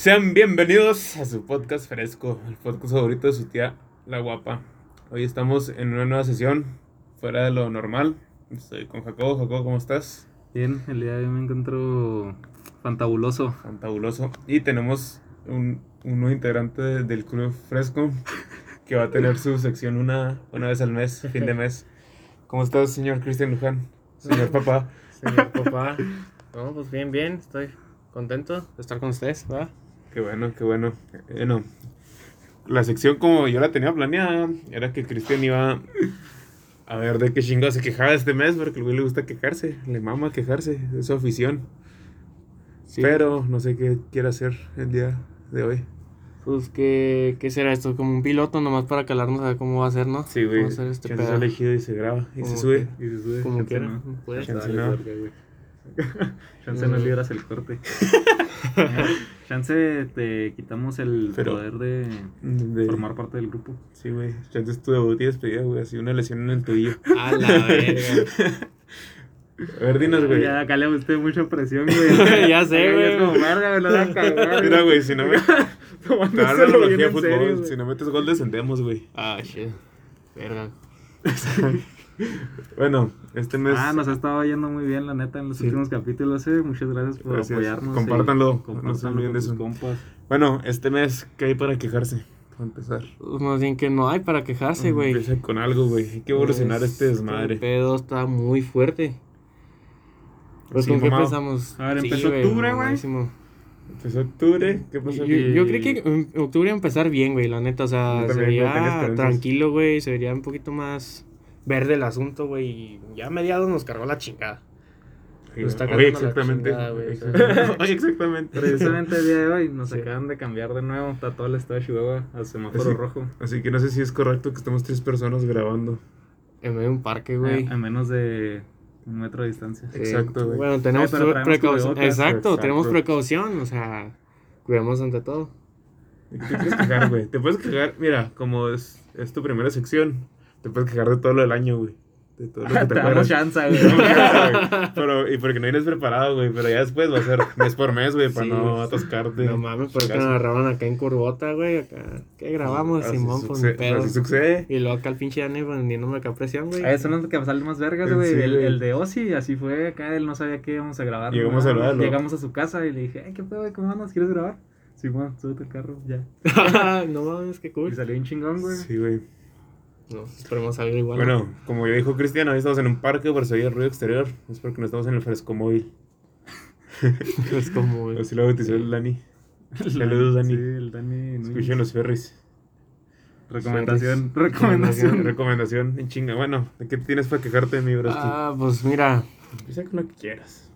Sean bienvenidos a su podcast fresco, el podcast favorito de su tía, la guapa. Hoy estamos en una nueva sesión, fuera de lo normal. Estoy con Jacobo. Jacobo, ¿cómo estás? Bien, el día de hoy me encuentro fantabuloso. Fantabuloso. Y tenemos un, un nuevo integrante de- del club fresco que va a tener su sección una, una vez al mes, fin de mes. ¿Cómo estás, señor Cristian Luján? Señor papá. Señor papá. No, pues bien, bien. Estoy contento de estar con ustedes, ¿verdad? Qué bueno, qué bueno. Bueno, la sección como yo la tenía planeada era que Cristian iba a ver de qué chingo se quejaba este mes, porque al güey le gusta quejarse, le mama quejarse, es su afición. Sí. Pero no sé qué quiere hacer el día de hoy. Pues, ¿qué, ¿qué será esto? Como un piloto nomás para calarnos a ver cómo va a ser, ¿no? Sí, güey. Este Chance es pedo. elegido y se graba y se sube. Y se sube. Como quiera. no. Puede. Chance Chance no Mm. libras el corte. Chance te quitamos el Pero- poder de De- formar parte del grupo. Sí, güey. Chance es tu debut y despedida, güey. Así una lesión en el tobillo. A la verga. A ver, dinos, güey. Ya, acá le gusté mucha presión, güey. Ya sé, güey. es como, verga, me lo van a cagar. Mira, güey, si no me... Dar la Tomándoselo analogía bien de en fútbol. serio, si no metes gol, descendemos, güey. Ah, shit. Verga. Bueno, este mes... Ah, nos ha estado yendo muy bien, la neta, en los Sí. últimos capítulos, eh. Muchas gracias por Gracias. apoyarnos. Compártanlo, y no se Compártanlo de sus eso. compas. Bueno, este mes, ¿qué hay para quejarse? Para empezar. Pues más bien que no hay para quejarse, güey. Empieza con algo, güey. Hay que evolucionar este desmadre. El pedo está muy fuerte. Pues, Sí, ¿con qué empezamos? A ver, empezó octubre, güey. Empezó octubre. ¿Qué pasó? Yo, yo creí que en octubre iba a empezar bien, güey, la neta. O sea, se vería tranquilo, güey. Se vería un poquito más verde el asunto, güey. Y ya a mediados nos cargó la chingada. Sí, Nos está la exactamente. chingada. Exactamente. Oye, exactamente. Precisamente el día de hoy nos Sí. acaban de cambiar de nuevo. Está todo el estado de Chihuahua a semáforo Así- rojo. Así que no sé si es correcto que estemos tres personas grabando. En medio de un parque, güey. A, a menos de un metro de distancia. Sí. exacto, güey. Bueno, tenemos Ay, precaución. Exacto, Exacto. tenemos precaución. O sea, cuidamos ante todo. ¿De qué te puedes quejar, güey? Te puedes quejar, mira, como es, es tu primera sección, te puedes quejar de todo lo del año, güey. De todo lo que te Te damos chance, güey. Pero, y porque no vienes preparado, güey. Pero ya después va a ser mes por mes, güey, para Sí, no atascarte. No mames, porque nos agarraron acá en Curvota, güey. Acá. ¿Qué grabamos, Así Simón? Pues sucede- mi pedo. Así sucede. Y luego acá el pinche Dani vendiéndome acá presión, güey. Ah, Eso no es lo que salen más vergas, Sí, güey. el, de Ozzy, así fue acá. Él no sabía que íbamos a grabar. Llegamos nada. a grabarlo. Llegamos a su casa y le dije, ay, ¿qué pedo, güey? ¿Cómo andas? ¿Quieres grabar? Simón, súbete al carro, ya. no mames, qué cool. Y salió un chingón, güey. Sí, güey. No, esperemos salir igual. Bueno, como ya dijo Cristian, hoy estamos en un parque por si oye el ruido exterior. Es porque no estamos en el fresco móvil. es como, güey. Así lo bautizó el Dani. Saludos, Dani. Sí, el Dani. Escuchen los ferries. Recomendación, recomendación. Recomendación en chinga. Bueno, ¿de qué tienes para quejarte, mi bro? Ah, pues mira. Empieza con lo que quieras.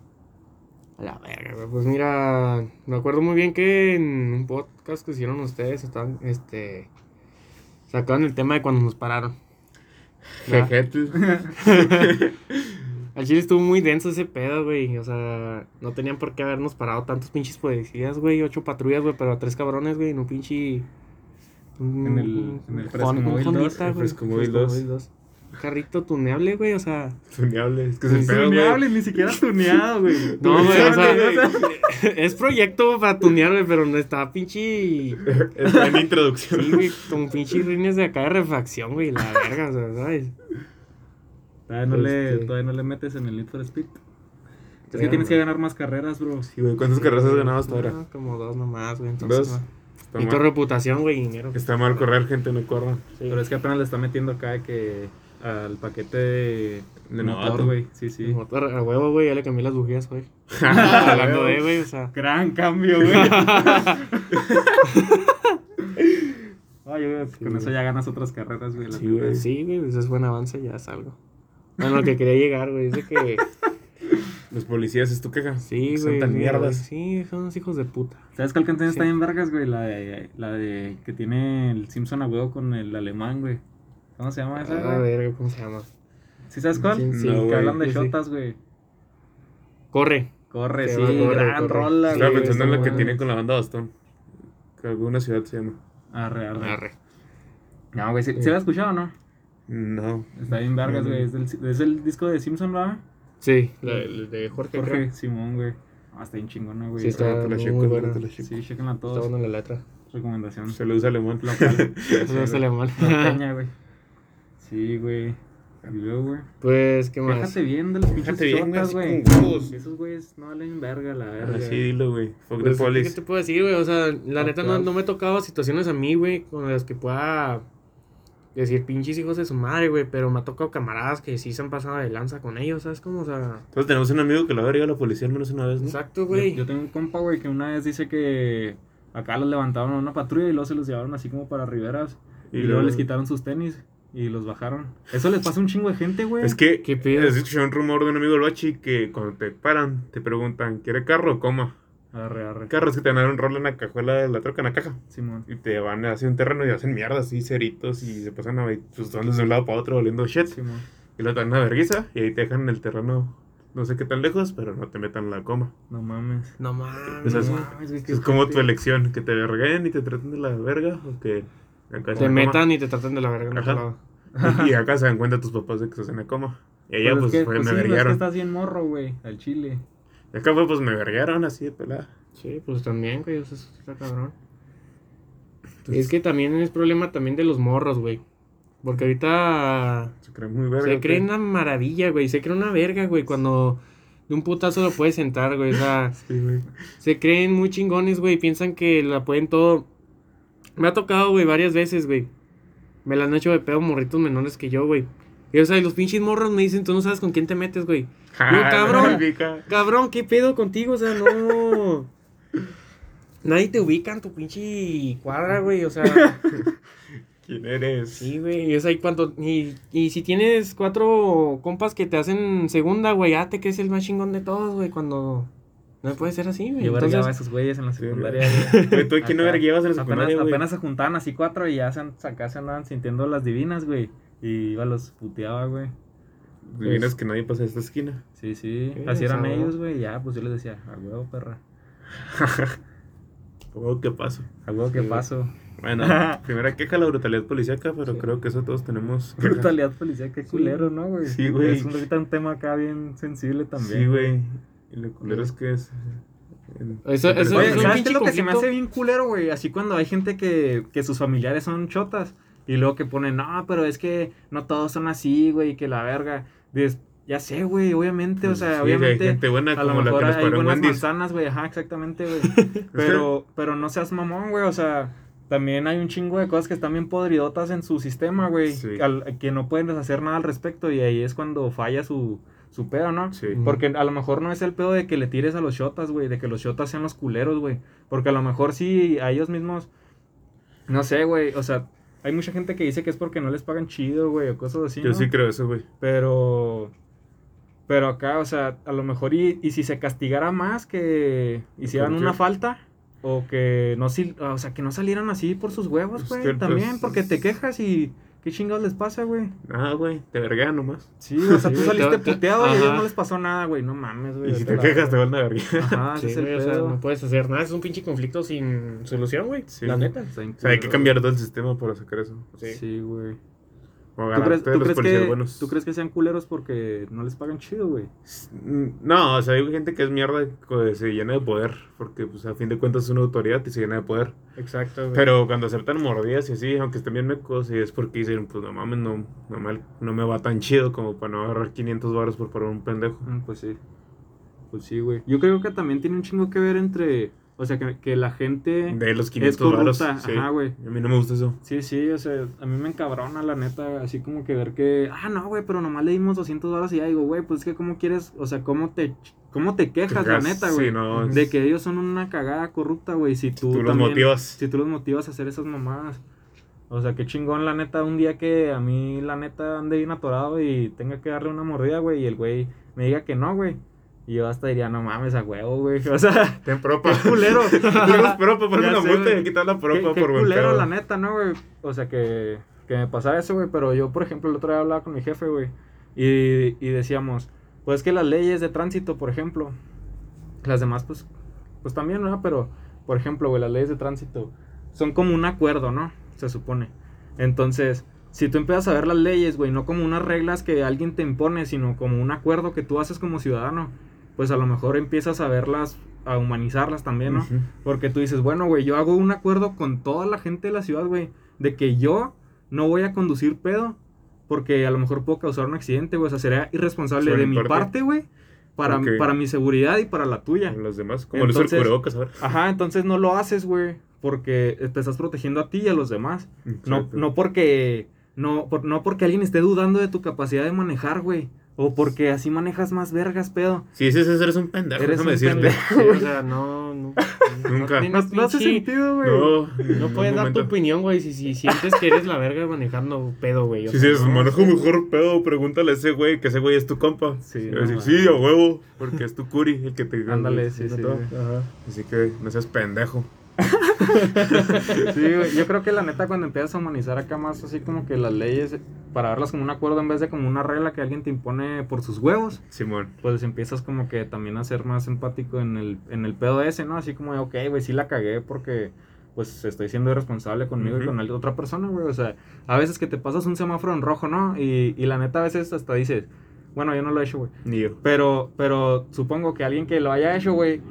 A la verga. Pues mira. Me acuerdo muy bien que en un podcast que hicieron ustedes estaban, este. Sacaron el tema de cuando nos pararon. ¿verdad? Jeje, tú. Al chile estuvo muy denso ese pedo, güey. O sea, no tenían por qué habernos parado tantos pinches policías, güey. Ocho patrullas, güey, pero a tres cabrones, güey. Pinche. un- En el- en el Fresco Móvil Hondita, 2, güey. el Fresco Móvil 2. Un carrito tuneable, güey. O sea. Tuneable. Es que pedo, güey. Tuneable, ni siquiera tuneado, güey. No, güey, o Tuneable, sea. es proyecto para tunear, güey, pero no está pinche. Está en introducción. Sí, güey, con pinches rines de acá de refacción, güey. La verga, o sea, ¿sabes? Todavía no, le, Este- todavía no le metes en el Need for Speed. Es que tienes que ganar más carreras, bro. Sí, güey. ¿Cuántas carreras has ganado hasta ahora? No, como dos nomás, güey. Entonces, Dos. Y tu reputación, güey, dinero. Está mal correr, gente, no corran. Sí. Pero es que apenas le está metiendo acá que al paquete de, De motor, güey. Sí, sí. El motor a huevo, güey, ya le cambié las bujías, güey. Hablando de, güey, o sea. Gran cambio, güey. Ay, güey, Sí, con eso ya ganas otras carreras, güey. Sí, güey. Sí, güey, pues es buen avance, ya es algo. Bueno, lo que quería llegar, güey, dice que. Los policías, ¿es tu queja? Sí, Son güey. tan sí, mierdas. Sí, son unos hijos de puta. ¿Sabes cuál canción Sí. está en vergas, güey? La de, la de que tiene el Simpson a huevo con el alemán, güey. ¿Cómo se llama esa, Ah, güey? verga, ¿cómo se llama? ¿Sí sabes cuál? Sí, sí, que güey. hablan de shotas, güey. Corre. Corre, Sí, sí, corre, gran corre. rola, Estaba güey. pensando en la que madre. tiene con la banda Bastón. Que alguna ciudad se llama. Arre, arre. Arre. No, güey, ¿sí, ¿sí la has escuchado o no? No. Está bien vergas, No, no. güey. Es, del- es el disco de Simpson, ¿va? Sí, la, el de Jorge. Jorge creo. Simón, güey. Ah, está bien chingona, güey. Sí, está te la checo, buena. te la checo. Sí, chequenla Está todos. buena la letra. Recomendación. Se lo usa alemán. Local. No se le mal. Norteña, güey. Sí, güey. Y luego, güey. Pues, ¿qué más? Fíjate bien de los pinches bien, güey, chotas, güey. Esos güeyes no valen verga, la verga. Así dilo, güey. Fuck Pues, the ¿qué te puedo decir, güey? O sea, la neta no, no me ha tocado situaciones a mí, güey, con las que pueda decir pinches hijos de su madre, güey. Pero me ha tocado camaradas que sí se han pasado de lanza con ellos, ¿sabes cómo? O sea, Entonces tenemos un amigo que lo ha averiguado a la policía al menos una vez, ¿no? exacto, güey. yo tengo un compa, güey, que una vez dice que acá los levantaron a una patrulla y luego se los llevaron así como para riberas. Y, Y luego- les quitaron sus tenis y los bajaron. Eso les pasa a un chingo de gente, güey. Es que ¿Qué pedo? has escuchado un rumor de un amigo del bachi que cuando te paran te preguntan, ¿quiere carro o coma? Arre, arre. Carro es que te a dar un rol en la cajuela de la troca en la caja. Simón. Y te van hacia un terreno y hacen mierda así, ceritos y se pasan a pues van desde un lado para otro oliendo shit. Simón. Y te dan una vergüenza y ahí te dejan en el terreno no sé qué tan lejos, pero no te metan la coma. No mames. No mames. Es- güey. mames, güey, qué Es como tu elección, que te verguen y te traten de la verga o que acá Te metan y te tratan de la verga en otro Ajá. lado. Y acá se dan cuenta tus papás de que estás en la coma. Y allá pues, es que, fue, pues me sí, no, es que verguearon. estás bien morro, güey, al chile. Y acá fue pues me verguearon así de pelada. Sí, pues también, güey, eso está cabrón. es que también es problema también de los morros, güey. Porque ahorita Se creen muy verga. se ¿o creen una maravilla, güey. Se creen una verga, güey, cuando de un putazo lo puedes sentar, güey. O sea, Sí, güey. se creen muy chingones, güey. Piensan que la pueden todo. Me ha tocado, güey, varias veces, güey. Me la han hecho de pedo morritos menores que yo, güey. Y, o sea, y los pinches morros me dicen, tú no sabes con quién te metes, güey. Ah, cabrón. Cabrón, ¿qué pedo contigo? O sea, no. Nadie te ubica en tu pinche cuadra, güey. O sea, ¿Quién eres? sí, güey. Y, o sea, y, cuando, y, y si tienes cuatro compas que te hacen segunda, güey, ya te crees el más chingón de todos, güey. Cuando no puede ser así, güey. Yo vergueaba a Entonces, esos güeyes en la secundaria, güey. ¿tú a quién no vergueabas en la Apenas, secundaria, güey? apenas se juntaban así cuatro y ya se, acá se andaban sintiendo las divinas, güey. Y iba los puteaba, güey. Divinas que nadie pasa a esta esquina. Sí, sí. Sí, Así eran ellos, güey. Ya, pues yo les decía, a huevo, perra. Oh, ¿qué pasó? A huevo, ¿qué Sí. paso? Bueno, primera queja la brutalidad policíaca, pero Sí. creo que eso todos tenemos. queja. Brutalidad policial, qué culero, ¿no, güey? Sí, güey. Es un, ahorita un tema acá bien sensible también. Sí, güey. Y lo culero es que es. en- Eso- eso Oye, es un ¿sabes es lo que se me hace bien culero, güey? Así cuando hay gente que, que sus familiares son chotas y luego que ponen, no, pero es que no todos son así, güey, que la verga. Dices, ya sé, güey, obviamente, o sea, Sí, hay obviamente. gente buena A lo como la mejor que nos hay buenas Wendy's. manzanas, güey, ajá, exactamente, güey. pero, pero no seas mamón, güey, o sea, también hay un chingo de cosas que están bien podridotas en su sistema, güey, Sí. que no pueden hacer nada al respecto y ahí es cuando falla su, su pedo, ¿no? Sí. Porque a lo mejor no es el pedo de que le tires a los shotas, güey, de que los shotas sean los culeros, güey. Porque a lo mejor sí a ellos mismos, no sé, güey, o sea, hay mucha gente que dice que es porque no les pagan chido, güey, o cosas así. Yo ¿no? sí creo eso, güey. Pero, pero acá, o sea, a lo mejor y, y si se castigara más que hicieran ¿Con una falta. O que no, o sea, que no salieran así por sus huevos, güey. también, porque te quejas y qué chingados les pasa, güey. Ah, güey, te verguean nomás. Sí, o sea, tú saliste te- te- puteado y a ellos no les pasó nada, güey. No mames, güey. Y si te quejas, te verga. van a verguear. Ajá, ese Sí, es el güey, o sea, no puedes hacer nada. Es un pinche conflicto sin solución, güey. Sí. La neta. O sea, hay que cambiar todo el sistema para sacar eso. Sí. Sí, güey. O ¿Tú crees, de tú, los crees policías que, buenos. ¿Tú crees que sean culeros porque no les pagan chido, güey? Mm, No, o sea, hay gente que es mierda que se llena de poder. Porque, pues, a fin de cuentas es una autoridad y se llena de poder. Exacto, güey. Pero cuando aceptan mordidas y así, aunque estén bien mecos, y es porque dicen, pues no mames, no, no, me, no me va tan chido como para no agarrar 500 baros por parar un pendejo. Mm, Pues sí. Pues sí, güey. Yo creo que también tiene un chingo que ver entre. O sea, que, que la gente. De los Es 500 baros. corrupta, Sí. ajá, güey. A mí no me gusta eso. Sí, sí, o sea, a mí me encabrona, la neta, así como que ver que, ah, no, güey, pero nomás le dimos 200 dólares y ya digo, güey, pues es que, ¿cómo quieres? O sea, ¿cómo te, cómo te quejas, la neta, güey? sí, no, de es- que ellos son una cagada corrupta, güey, si tú, Tú los motivas. Si tú los motivas a hacer esas mamadas. O sea, qué chingón, la neta, un día que a mí, la neta, ande bien atorado y tenga que darle una mordida, güey, y el güey me diga que no, güey. Y yo hasta diría, no mames, a huevo, güey. O sea, Ten propa. qué culero. Tenemos propa, una multa y quitar la propa Qué, qué por buen culero, pedo. la neta, ¿no, güey? O sea, que, que me pasara eso, güey. Pero yo, por ejemplo, el otro día hablaba con mi jefe, güey. Y, y decíamos, pues que las leyes de tránsito, por ejemplo, las demás, pues, pues también, ¿no? Pero, por ejemplo, güey, las leyes de tránsito son como un acuerdo, ¿no? Se supone. Entonces, si tú empiezas a ver las leyes, güey, no como unas reglas que alguien te impone, sino como un acuerdo que tú haces como ciudadano. Pues a lo mejor empiezas a verlas, a humanizarlas también, ¿no? Porque tú dices, bueno, güey, yo hago un acuerdo con toda la gente de la ciudad, güey, de que yo no voy a conducir pedo porque a lo mejor puedo causar un accidente, güey. O sea, sería irresponsable Sobre de mi parte. güey, para, para mi seguridad y para la tuya. Los demás, como Entonces- cubrebocas. Ajá, entonces no lo haces, güey, porque te estás protegiendo a ti y a los demás. No, no porque no, por- no porque alguien esté dudando de tu capacidad de manejar, güey. O porque así manejas más vergas, pedo. Si dices eso, eres un pendejo, Eres déjame un decirte. pendejo. Sí, o sea, no, no. Nunca. No, No, no hace sentido, güey. No, No puedes dar tu opinión, güey, si, si sientes que eres la verga manejando pedo, güey. Si dices, no, manejo mejor pedo, pregúntale a ese güey, que ese güey es tu compa. Sí, a decir, sí, a huevo, porque es tu curi el que te... Ándale, sí, sí. Ajá. Así que no seas pendejo. Sí, güey. Yo creo que la neta cuando empiezas a humanizar acá más así como que las leyes, para verlas como un acuerdo en vez de como una regla que alguien te impone por sus huevos, Simón. pues empiezas como que también a ser más empático en el, en el pedo ese, ¿no? Así como, de, ok, güey, sí la cagué porque pues estoy siendo irresponsable conmigo y con la otra persona, güey. O sea, a veces que te pasas un semáforo en rojo, ¿no? Y, y la neta a veces hasta dices, bueno, yo no lo he hecho, güey. Ni yo. Pero, pero supongo que alguien que lo haya hecho, güey,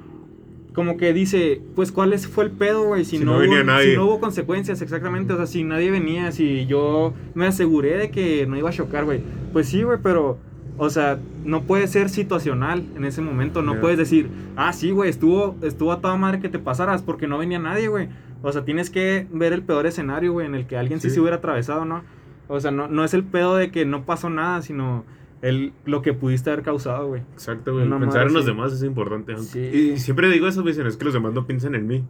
como que dice, pues, ¿cuál es, fue el pedo, güey? Si, Si no, no hubo, venía nadie. si no hubo consecuencias, exactamente. O sea, si nadie venía, si yo me aseguré de que no iba a chocar, güey. Pues sí, güey, pero, o sea, no puede ser situacional en ese momento. No puedes decir, ah, sí, güey, estuvo, estuvo a toda madre que te pasaras porque no venía nadie, güey. O sea, tienes que ver el peor escenario, güey, en el que alguien sí, Sí. se hubiera atravesado, ¿no? O sea, no, no es el pedo de que no pasó nada, sino el, lo que pudiste haber causado, güey. Exacto, güey. Pensar madre en los demás es importante. Sí. Y siempre digo eso, dicen, es que los demás no piensan en mí.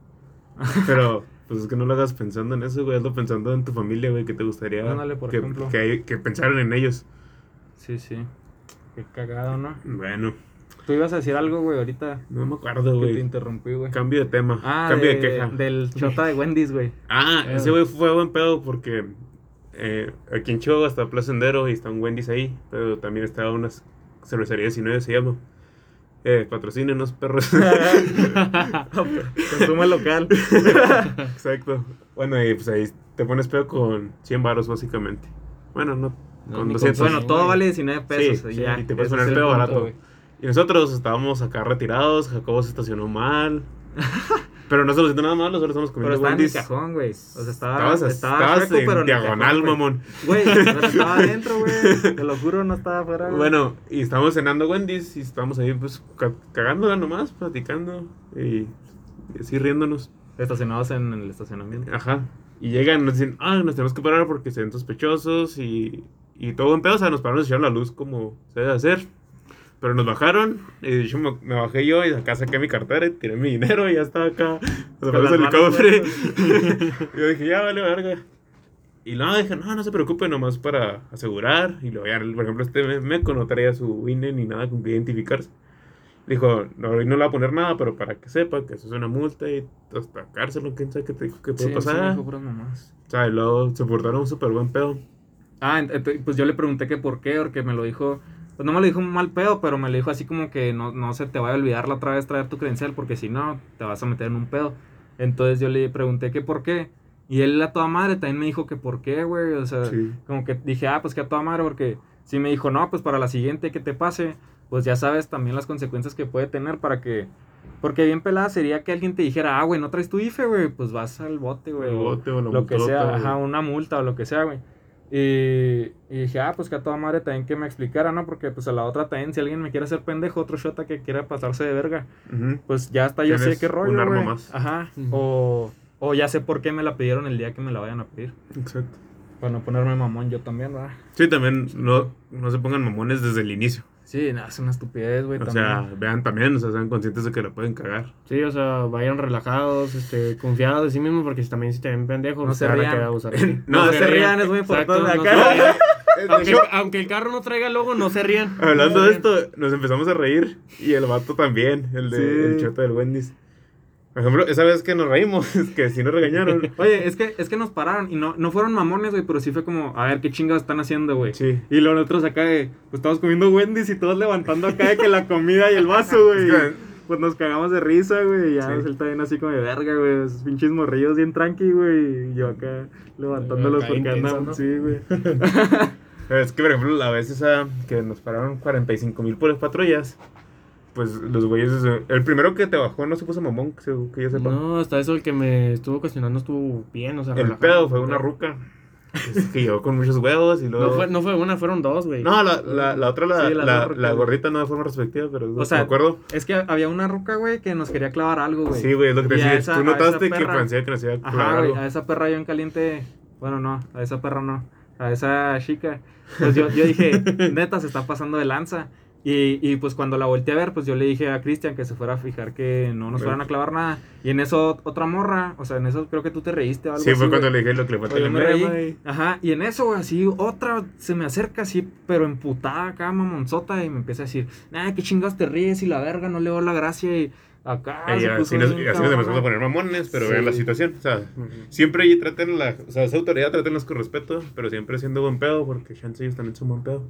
Pero, pues es que no lo hagas pensando en eso, güey. Hazlo pensando en tu familia, güey, que te gustaría Ándale, por que, ejemplo. que, que pensaran en ellos. Sí, sí. Qué cagado, ¿no? Bueno, Tú ibas a decir algo, güey, ahorita no me acuerdo, que te güey. interrumpí, güey. Cambio de tema. Ah, Cambio de, de- queja. del chota de Wendy's, güey. Ah, Eh. ese güey fue buen pedo porque eh, aquí en Chihuahua está Plaza Sendero y está un Wendy's ahí, pero también está unas cervecerías 19 se llama. Eh, patrocínenos, perros. Consumo local. Exacto. Bueno, y pues ahí te pones pedo con 100 baros básicamente. Bueno, no, No, con ni 200. con- bueno, todo vale 19 pesos. Sí, y ya, y te puedes poner pedo punto, barato. güey. Y nosotros estábamos acá retirados, Jacobo se estacionó mal. pero no se lo siento nada mal, nosotros estamos Pero comiendo estaba en el Wendy's. cajón, güey. O sea, estaba, Estabas, estaba estabas en pero diagonal, cajón, mamón. Güey, pero estaba adentro, güey. Te lo juro, no estaba afuera. güey. Bueno, y estábamos cenando Wendy's y estábamos ahí pues ca- cagándola nomás, platicando y, y así riéndonos. Estacionados en el estacionamiento. Ajá. Y llegan y nos dicen, ah, nos tenemos que parar porque se ven sospechosos y, y todo en pedo, o sea, nos pararon a echar la luz como se debe hacer. Pero nos bajaron, y hecho me, me bajé yo y acá saqué mi cartera y tiré mi dinero y ya estaba acá. Nos el cofre. yo dije, ya vale, verga. Y luego dije, no, no se preocupe, nomás para asegurar. Y luego ya, por ejemplo, este me- meco no traía su INE ni nada con que identificarse. Dijo, no, no le va a poner nada, pero para que sepa que eso es una multa y hasta cárcel quién sabe qué, te- qué puede Sí, sí, pasar. dijo mamás. O sea, y luego se portaron un súper buen pedo. Ah, pues yo le pregunté que por qué, porque me lo dijo, pues no me lo dijo un mal pedo, pero me lo dijo así como que no, no se te vaya a olvidar la otra vez traer tu credencial, porque si no, te vas a meter en un pedo. Entonces yo le pregunté que por qué, y él a toda madre también me dijo que por qué, güey, o sea, Sí. como que dije, ah, pues que a toda madre, porque sí me dijo, no, pues para la siguiente que te pase, pues ya sabes también las consecuencias que puede tener para que... Porque bien pelada sería que alguien te dijera, ah, güey, no traes tu IFE, güey, pues vas al bote, güey. Bote o la lo que sea, güey. ajá, una multa o lo que sea, güey. Y, y dije, ah, pues que a toda madre también que me explicara, ¿no? Porque pues a la otra también, si alguien me quiere hacer pendejo, otro shota que quiera pasarse de verga, pues ya está, yo sé qué rollo, un arma más. Ajá, o, o ya sé por qué me la pidieron el día que me la vayan a pedir. Exacto. Para no ponerme mamón yo también, ¿verdad? Sí, también no, no se pongan mamones desde el inicio. Sí, no, es una estupidez, güey, O también. sea, vean también, o sea, sean conscientes de que la pueden cagar. Sí, o sea, vayan relajados, este, confiados de sí mismos, porque si también si te ven pendejos, No se van a abusar. No, no se rían, es muy importante no se rían. De Aunque, el carro no traiga logo, no se rían. hablando No de se rían. esto, nos empezamos a reír. Y el vato también, el de Sí. el chota del Wendy's. Por ejemplo, esa vez que nos reímos, que sí nos regañaron. Oye, es que, es que nos pararon y no, no fueron mamones, güey, pero sí fue como, a ver, ¿qué chingados están haciendo, güey? Sí. Y luego nosotros acá de, pues estamos comiendo Wendy's y todos levantando acá de que la comida y el vaso, güey. Es que- Pues nos cagamos de risa, güey. Y ya Sí. él también así como de verga, güey. Esos pinches morrillos bien tranqui, güey. Y yo acá levantándolos Acá porque intenso, andan. ¿no? Sí, güey. Es que, por ejemplo, la vez esa que nos pararon 45 mil por las patrullas. Pues los güeyes. El primero que te bajó no se puso mamón, que, se- que yo sepa. No, hasta eso el que me estuvo cuestionando estuvo bien, o sea, el pedo fue una ruca. Es que llegó con muchos huevos y luego. No fue, no fue una, fueron dos, güey. No, la, la, la otra, la, Sí, la, la güey. gordita no de forma respectiva, pero O sea, me acuerdo. Es que había una ruca, güey, que nos quería clavar algo, güey. Sí, güey, es lo que te decía. esa- Tú notaste que pensé que nos iba a clavar algo. a esa perra yo en caliente, bueno, no, a esa perra no, a esa chica. Pues yo, yo dije, neta, se está pasando de lanza. Y, y pues cuando la volteé a ver, pues yo le dije a Cristian que se fuera a fijar que no nos fueran a clavar nada. Y en eso otra morra, o sea, en eso creo que tú te reíste o algo Sí, así, fue güey. cuando le dije lo que le la me reí. Ajá, y en eso, así otra se me acerca así, pero emputada acá, mamonzota, y me empieza a decir, nah, qué chingas te ríes y la verga, no le doy la gracia y acá. Se así, puso nos, así empezamos a poner mamones, pero Sí. vean la situación. O sea, siempre ahí traten la. O sea, esa autoridad tratenlos con respeto, pero siempre siendo buen pedo, porque chance ellos también son buen pedo.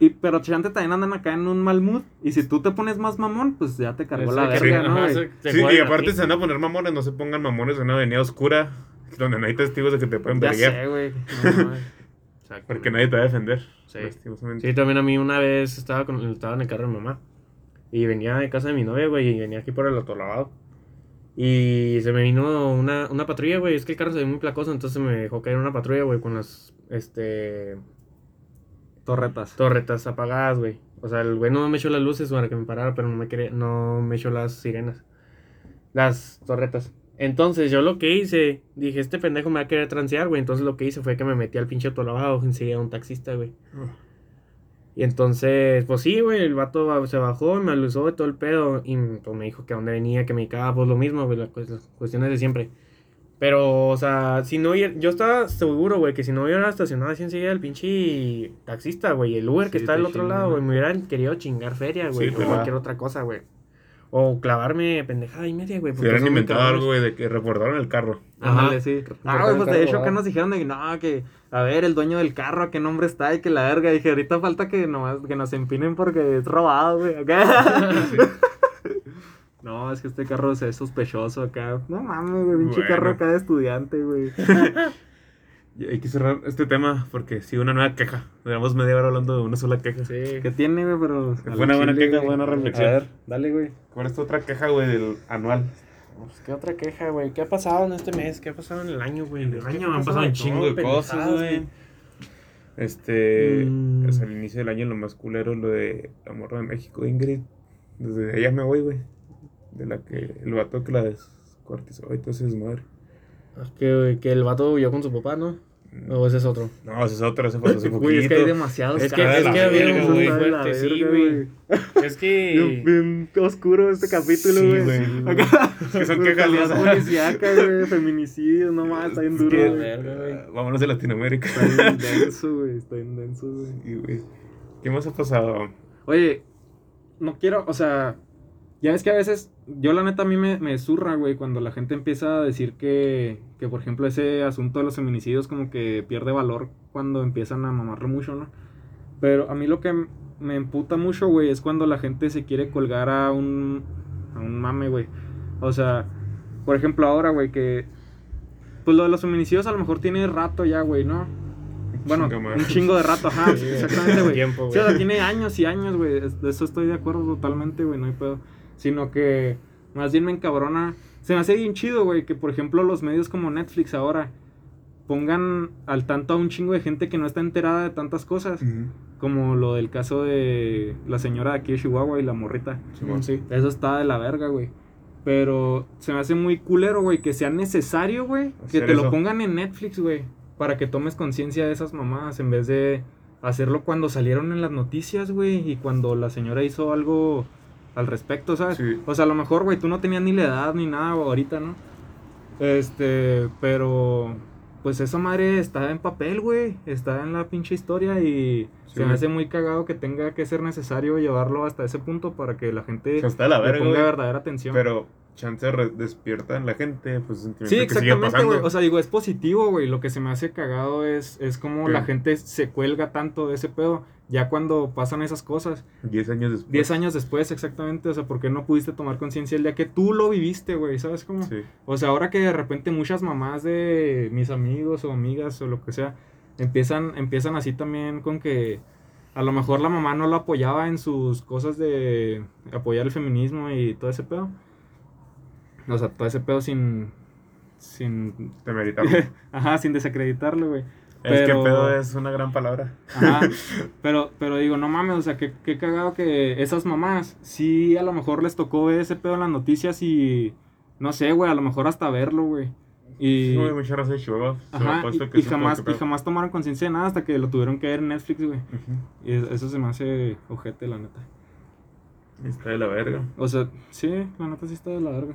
Y, pero chante también andan acá en un mal mood. Y si tú te pones más mamón, pues ya te cargó la verga, ¿no? ajá, Sí, y aparte se van a poner mamones, no se pongan mamones en una avenida oscura, donde no hay testigos de que te pueden Ya pelear. sé, güey. No. Porque nadie te va a defender. Sí. Sí, también a mí una vez estaba, con, estaba en el carro de mi mamá. Y venía de casa de mi novia, güey, y venía aquí por el autolavado. Y se me vino una, una patrulla, güey. Es que el carro se ve muy placoso, entonces me dejó caer una patrulla, güey, con las este Torretas. torretas apagadas, güey. O sea, el güey no me echó las luces para que me parara, pero no me quería, no me echó las sirenas. Las torretas. Entonces, yo lo que hice, dije, este pendejo me va a querer transear, güey. Entonces, lo que hice fue que me metí al pinche autolavado enseguida a un taxista, güey. Y entonces, pues sí, güey, el vato se bajó me alusó de todo el pedo. Y pues, me dijo que a dónde venía, que me dedicaba, pues lo mismo, güey, las cuestiones de siempre. Pero, o sea, si no hubiera- yo estaba seguro, güey, que si no hubiera estacionado así enseguida el pinche taxista, güey, el Uber que está del otro chingan, lado, güey, me hubieran querido chingar feria, güey, Sí, o cualquier otra cosa, güey. O clavarme pendejada y media, güey. Se hubieran inventado algo, güey, de que reportaron el carro. Ajá. Ándale, sí. Ah, güey, pues de hecho acá nos dijeron de que no, que a ver, el dueño del carro, a qué nombre está y que la verga. Dije, ahorita falta que, nomás, que nos empinen porque es robado, güey. Acá. no, es que este carro se ve sospechoso acá. No mames, güey, pinche Bueno. carro acá de estudiante, güey. Hay que cerrar este tema porque sí, una nueva queja. Duramos media hora hablando de una sola queja. Sí. ¿Qué tiene, güey? Pero. Buena, buena chile, queja, güey. buena reflexión. A ver, dale, güey. ¿Cuál es tu otra queja, güey, del anual? Pues, ¿Qué otra queja, güey? ¿Qué ha pasado en este mes? ¿Qué ha pasado en el año, güey? En el que año ha han pasado un chingo de cosas, güey. Este. Mm. Es al inicio del año lo más culero, lo de la morra de México, Ingrid. Desde allá me voy, güey. De la que. El vato que la descuartizó y todo ese desmadre. Que, que el vato huyó con su papá, ¿no? O ese es otro. No, ese es otro, ese fue hace Güey, poquito. es que hay demasiados Es que- es que güey, había eso muy fuerte, sí, güey. Es que. bien oscuro este capítulo, Sí, güey. güey. Acá. Es que son quejas, Brutalidad o sea. policíaca, güey. Feminicidios, no más, está bien Es duro, güey. verga, güey. Ah, Vámonos de Latinoamérica. Está bien denso, güey. Está bien denso, güey. Y, güey, ¿Qué más ha pasado? Oye, no quiero, o sea, ya ves que a veces, yo la neta a mí me, me zurra, güey, cuando la gente empieza a decir que, que, por ejemplo, ese asunto de los feminicidios como que pierde valor cuando empiezan a mamarlo mucho, ¿no? Pero a mí lo que me emputa mucho, güey, es cuando la gente se quiere colgar a un, a un mame, güey. O sea, por ejemplo, ahora, güey, que, pues lo de los feminicidios a lo mejor tiene rato ya, güey, ¿no? Bueno, un chingo de rato, ajá, Sí, exactamente, güey. Sí, o sea, tiene años y años, güey. De eso estoy de acuerdo totalmente, güey. No hay pedo. Sino que más bien me encabrona. Se me hace bien chido, güey, que por ejemplo los medios como Netflix ahora pongan al tanto a un chingo de gente que no está enterada de tantas cosas. Como lo del caso de la señora de aquí de Chihuahua y la morrita. Simón. Sí. Eso está de la verga, güey. Pero se me hace muy culero, güey, que sea necesario, güey, que te lo pongan en Netflix, güey, para que tomes conciencia de esas mamadas en vez de hacerlo cuando salieron en las noticias, güey, y cuando la señora hizo algo al respecto, ¿sabes? Sí. O sea, a lo mejor, güey, tú no tenías ni la edad ni nada ahorita, ¿no? Este, pero pues esa madre está en papel, güey, está en la pinche historia y Sí, se me hace muy cagado que tenga que ser necesario llevarlo hasta ese punto para que la gente le ponga verdadera atención. Pero chance despierta en la gente, pues sí, exactamente, güey. O sea, digo, es positivo, güey. Lo que se me hace cagado es, es como ¿Qué? la gente se cuelga tanto de ese pedo ya cuando pasan esas cosas. Diez años después. Diez años después, exactamente. O sea, ¿por qué no pudiste tomar conciencia el día que tú lo viviste, güey? ¿Sabes cómo? Sí. O sea, ahora que de repente muchas mamás de mis amigos o amigas o lo que sea empiezan, empiezan así también con que, a lo mejor la mamá no lo apoyaba en sus cosas de apoyar el feminismo y todo ese pedo. O sea, todo ese pedo sin. sin. Te meritamos. Ajá, sin desacreditarlo, güey. Es que pedo es una gran palabra. Ajá. Pero, pero digo, no mames, o sea, qué, qué cagado que esas mamás, sí, a lo mejor les tocó ver ese pedo en las noticias y. No sé, güey, a lo mejor hasta verlo, güey. Y. Sí, güey, mucha raza de Chihuahua. se me ha Ajá, y, y jamás, y jamás tomaron conciencia de nada hasta que lo tuvieron que ver en Netflix, güey. Ujú. Y es- eso se me hace ojete, la neta. Está de la verga. O sea, sí, la neta sí está de la verga.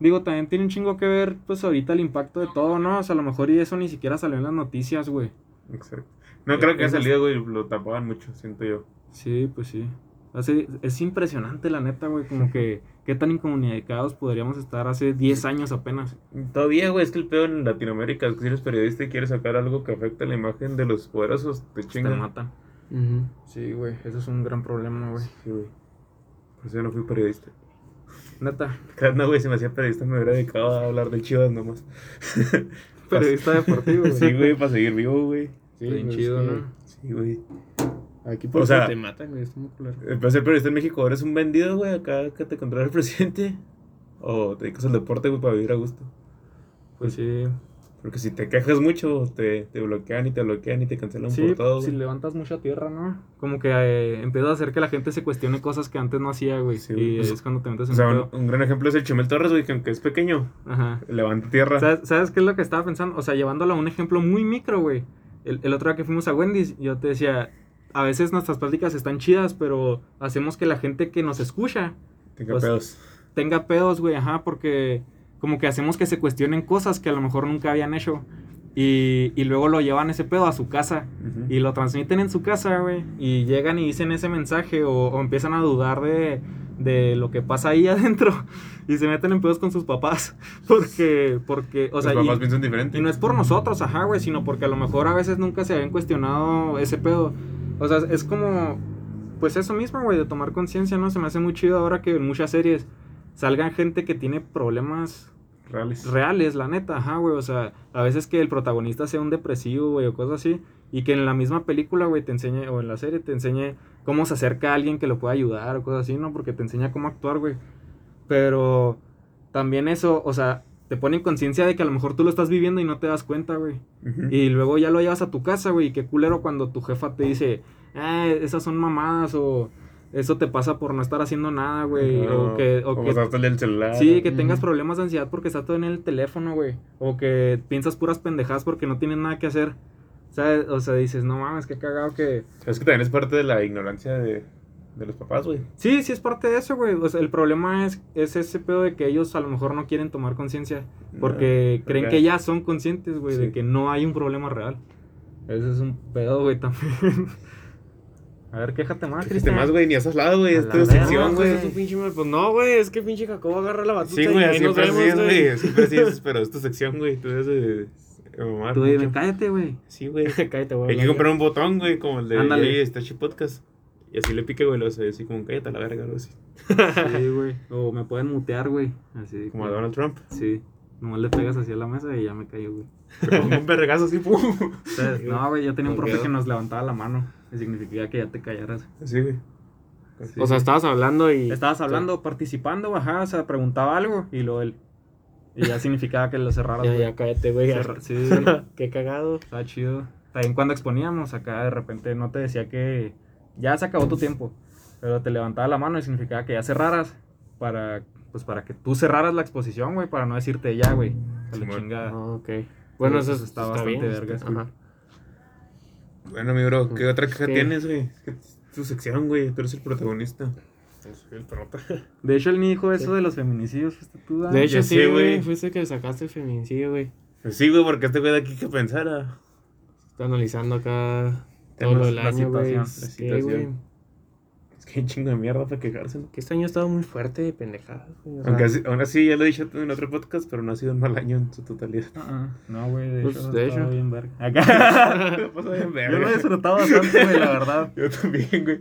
Digo, también tiene un chingo que ver, pues ahorita el impacto de todo, ¿no? O sea, a lo mejor y eso ni siquiera salió en las noticias, güey. Exacto. No creo que haya Esas- salido, güey. Lo tapaban mucho, siento yo. Sí, pues sí. Hace- es impresionante, la neta, güey, como que qué tan incomunicados podríamos estar hace 10 años apenas. Todavía, güey, es que el pedo en Latinoamérica es que si eres periodista y quieres sacar algo que afecte la imagen de los poderosos, te Te chingan. matan. Ujú. Sí, güey, eso es un gran problema, güey. Sí, güey. Por eso yo no fui periodista. Neta, no, güey, si me hacía periodista me hubiera dedicado a hablar de chivas nomás. periodista deportivo, güey. Sí, güey, para seguir vivo, güey. Sí, Bien chido, ¿no? Sí, güey. Aquí por O sea- te matan, güey, está muy culero. Eh, Para ser periodista en México, ¿eres un vendido, güey? Acá que te controla el presidente. O te dedicas al deporte, güey, para vivir a gusto. Pues sí. Porque si te quejas mucho, te, te bloquean y te bloquean y te cancelan Sí, por todo. si levantas mucha tierra, ¿no? Como que eh, empieza a hacer que la gente se cuestione cosas que antes no hacía, güey. Sí, y pues, es cuando te metes O en sea, un gran ejemplo es el Chumel Torres, güey, que aunque es pequeño, Ajá. levanta tierra. ¿Sabes, sabes qué es lo que estaba pensando? O sea, llevándolo a un ejemplo muy micro, güey. El, el otro día que fuimos a Wendy's, yo te decía, a veces nuestras pláticas están chidas, pero hacemos que la gente que nos escucha Tenga pues, pedos. tenga pedos, güey, ajá, porque como que hacemos que se cuestionen cosas que a lo mejor nunca habían hecho. Y, y luego lo llevan ese pedo a su casa. Ujú. Y lo transmiten en su casa, güey. Y llegan y dicen ese mensaje o, o empiezan a dudar de, de lo que pasa ahí adentro. Y se meten en pedos con sus papás. Porque, porque, o Los sea, papás y, piensan diferente. y no es por nosotros, ajá, güey, sino porque a lo mejor a veces nunca se habían cuestionado ese pedo. O sea, es como, pues eso mismo, güey, de tomar conciencia, ¿no? Se me hace muy chido ahora que en muchas series salgan gente que tiene problemas Reales. reales, la neta, ajá, güey. O sea, a veces que el protagonista sea un depresivo, güey, o cosas así. Y que en la misma película, güey, te enseñe, o en la serie te enseñe cómo se acerca a alguien que lo pueda ayudar o cosas así, ¿no? Porque te enseña cómo actuar, güey. Pero también eso, o sea, te pone en conciencia de que a lo mejor tú lo estás viviendo y no te das cuenta, güey. Y luego ya lo llevas a tu casa, güey. Y qué culero cuando tu jefa te dice, ah, esas son mamadas o eso te pasa por no estar haciendo nada, güey. No, o que, o que en el celular. Sí, que tengas problemas de ansiedad porque estás todo en el teléfono, güey. O que piensas puras pendejadas porque no tienes nada que hacer. ¿Sabes? O sea, dices, no mames, qué cagado que... Es que también es parte de la ignorancia de, de los papás, güey. Sí, sí es parte de eso, güey. O sea, el problema es, es ese pedo de que ellos a lo mejor no quieren tomar conciencia. Porque No, creen que ya son conscientes, güey, de que no hay un problema real. Ese es un pedo, güey, también. a ver, quéjate más, Este Cristian. más, güey, ni has hablado, güey. A Es tu sección, No, güey. pues, es un pinche mal- Pues no, güey, es que pinche Jacobo agarra la batuta Sí, güey, ahí nos siempre así vemos, es, güey. Siempre así es, pero es tu sección, güey. Tú debes de de mamar Tú dime, cállate, güey. Sí, güey. Cállate, güey. Hay que comprar un botón, güey, como el de Ándale. Stachi Podcast. Y así le pique, güey, lo hace así como cállate a la verga, algo así. Sí, güey. O me pueden mutear, güey. Así. Como a Donald Trump. Sí. Nomás le pegas así a la mesa y ya me cayó, güey. Pongo un vergazo así, pum. No, güey, yo tenía un ¿Por profe que nos levantaba la mano. Que significaba que ya te callaras. Así, güey. Sí. O sea, estabas hablando y. Estabas hablando, participando, ajá, o sea, preguntaba algo y luego él. Y ya significaba que lo cerraras, Ya, ya, cállate, güey. Sí, Qué cagado. estaba chido. También cuando exponíamos, acá de repente no te decía que ya se acabó tu tiempo. Pero te levantaba la mano y significaba que ya cerraras. Para, pues para que tú cerraras la exposición, güey, para no decirte ya, güey. A la Simón. chingada. Ah, ok. Bueno, eso eso está está, bastante bien. vergas, Ajá. Bueno, mi bro, ¿qué otra queja ¿Qué? tienes, güey? Es que tu sección, güey. Tú eres el protagonista. Soy el prota. De hecho, él ni dijo eso de los feminicidios, fuiste tú. De hecho, ya sí, güey. Fuiste que sacaste el feminicidio, güey. Pues sí, güey, porque este güey de aquí que pensara. Está analizando acá todo Temas, lo del la año, güey. situación, la Sí, situación. güey. Es que un chingo de mierda para quejarse, ¿no? Que este año ha estado muy fuerte de pendejadas, güey. Aunque así, aún así, ya lo he dicho en otro podcast, pero no ha sido un mal año en su totalidad. Ah, No, güey, de Pues, hecho, de hecho. bien verga. Acá. Bien Yo lo he disfrutado bastante, güey, la verdad. Yo también, güey.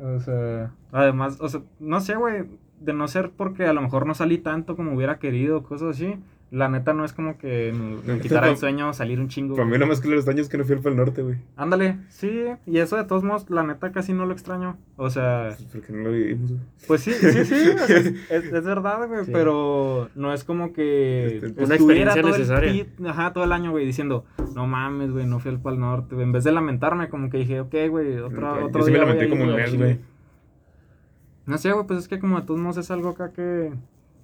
O sea, además, o sea, no sé, güey, de no ser porque a lo mejor no salí tanto como hubiera querido, cosas así. La neta no es como que me- me quitara el sueño salir un chingo. Para mí, lo más que los años que no fui al Pal Norte, güey. Ándale, sí, y eso de todos modos, la neta casi no lo extraño. O sea, Pues Porque no lo vivimos, güey. pues sí, sí, sí, es, es- es verdad, güey, Sí. pero no es como que Este, una experiencia todo el necesaria. pi- ajá, todo el año, güey, diciendo, no mames, güey, no fui al Pal Norte, güey. En vez de lamentarme, como que dije, ok, güey, otro, Yo otro sí me día lamenté voy a como un güey, mes, güey. No sé, güey, pues es que como de todos modos es algo acá que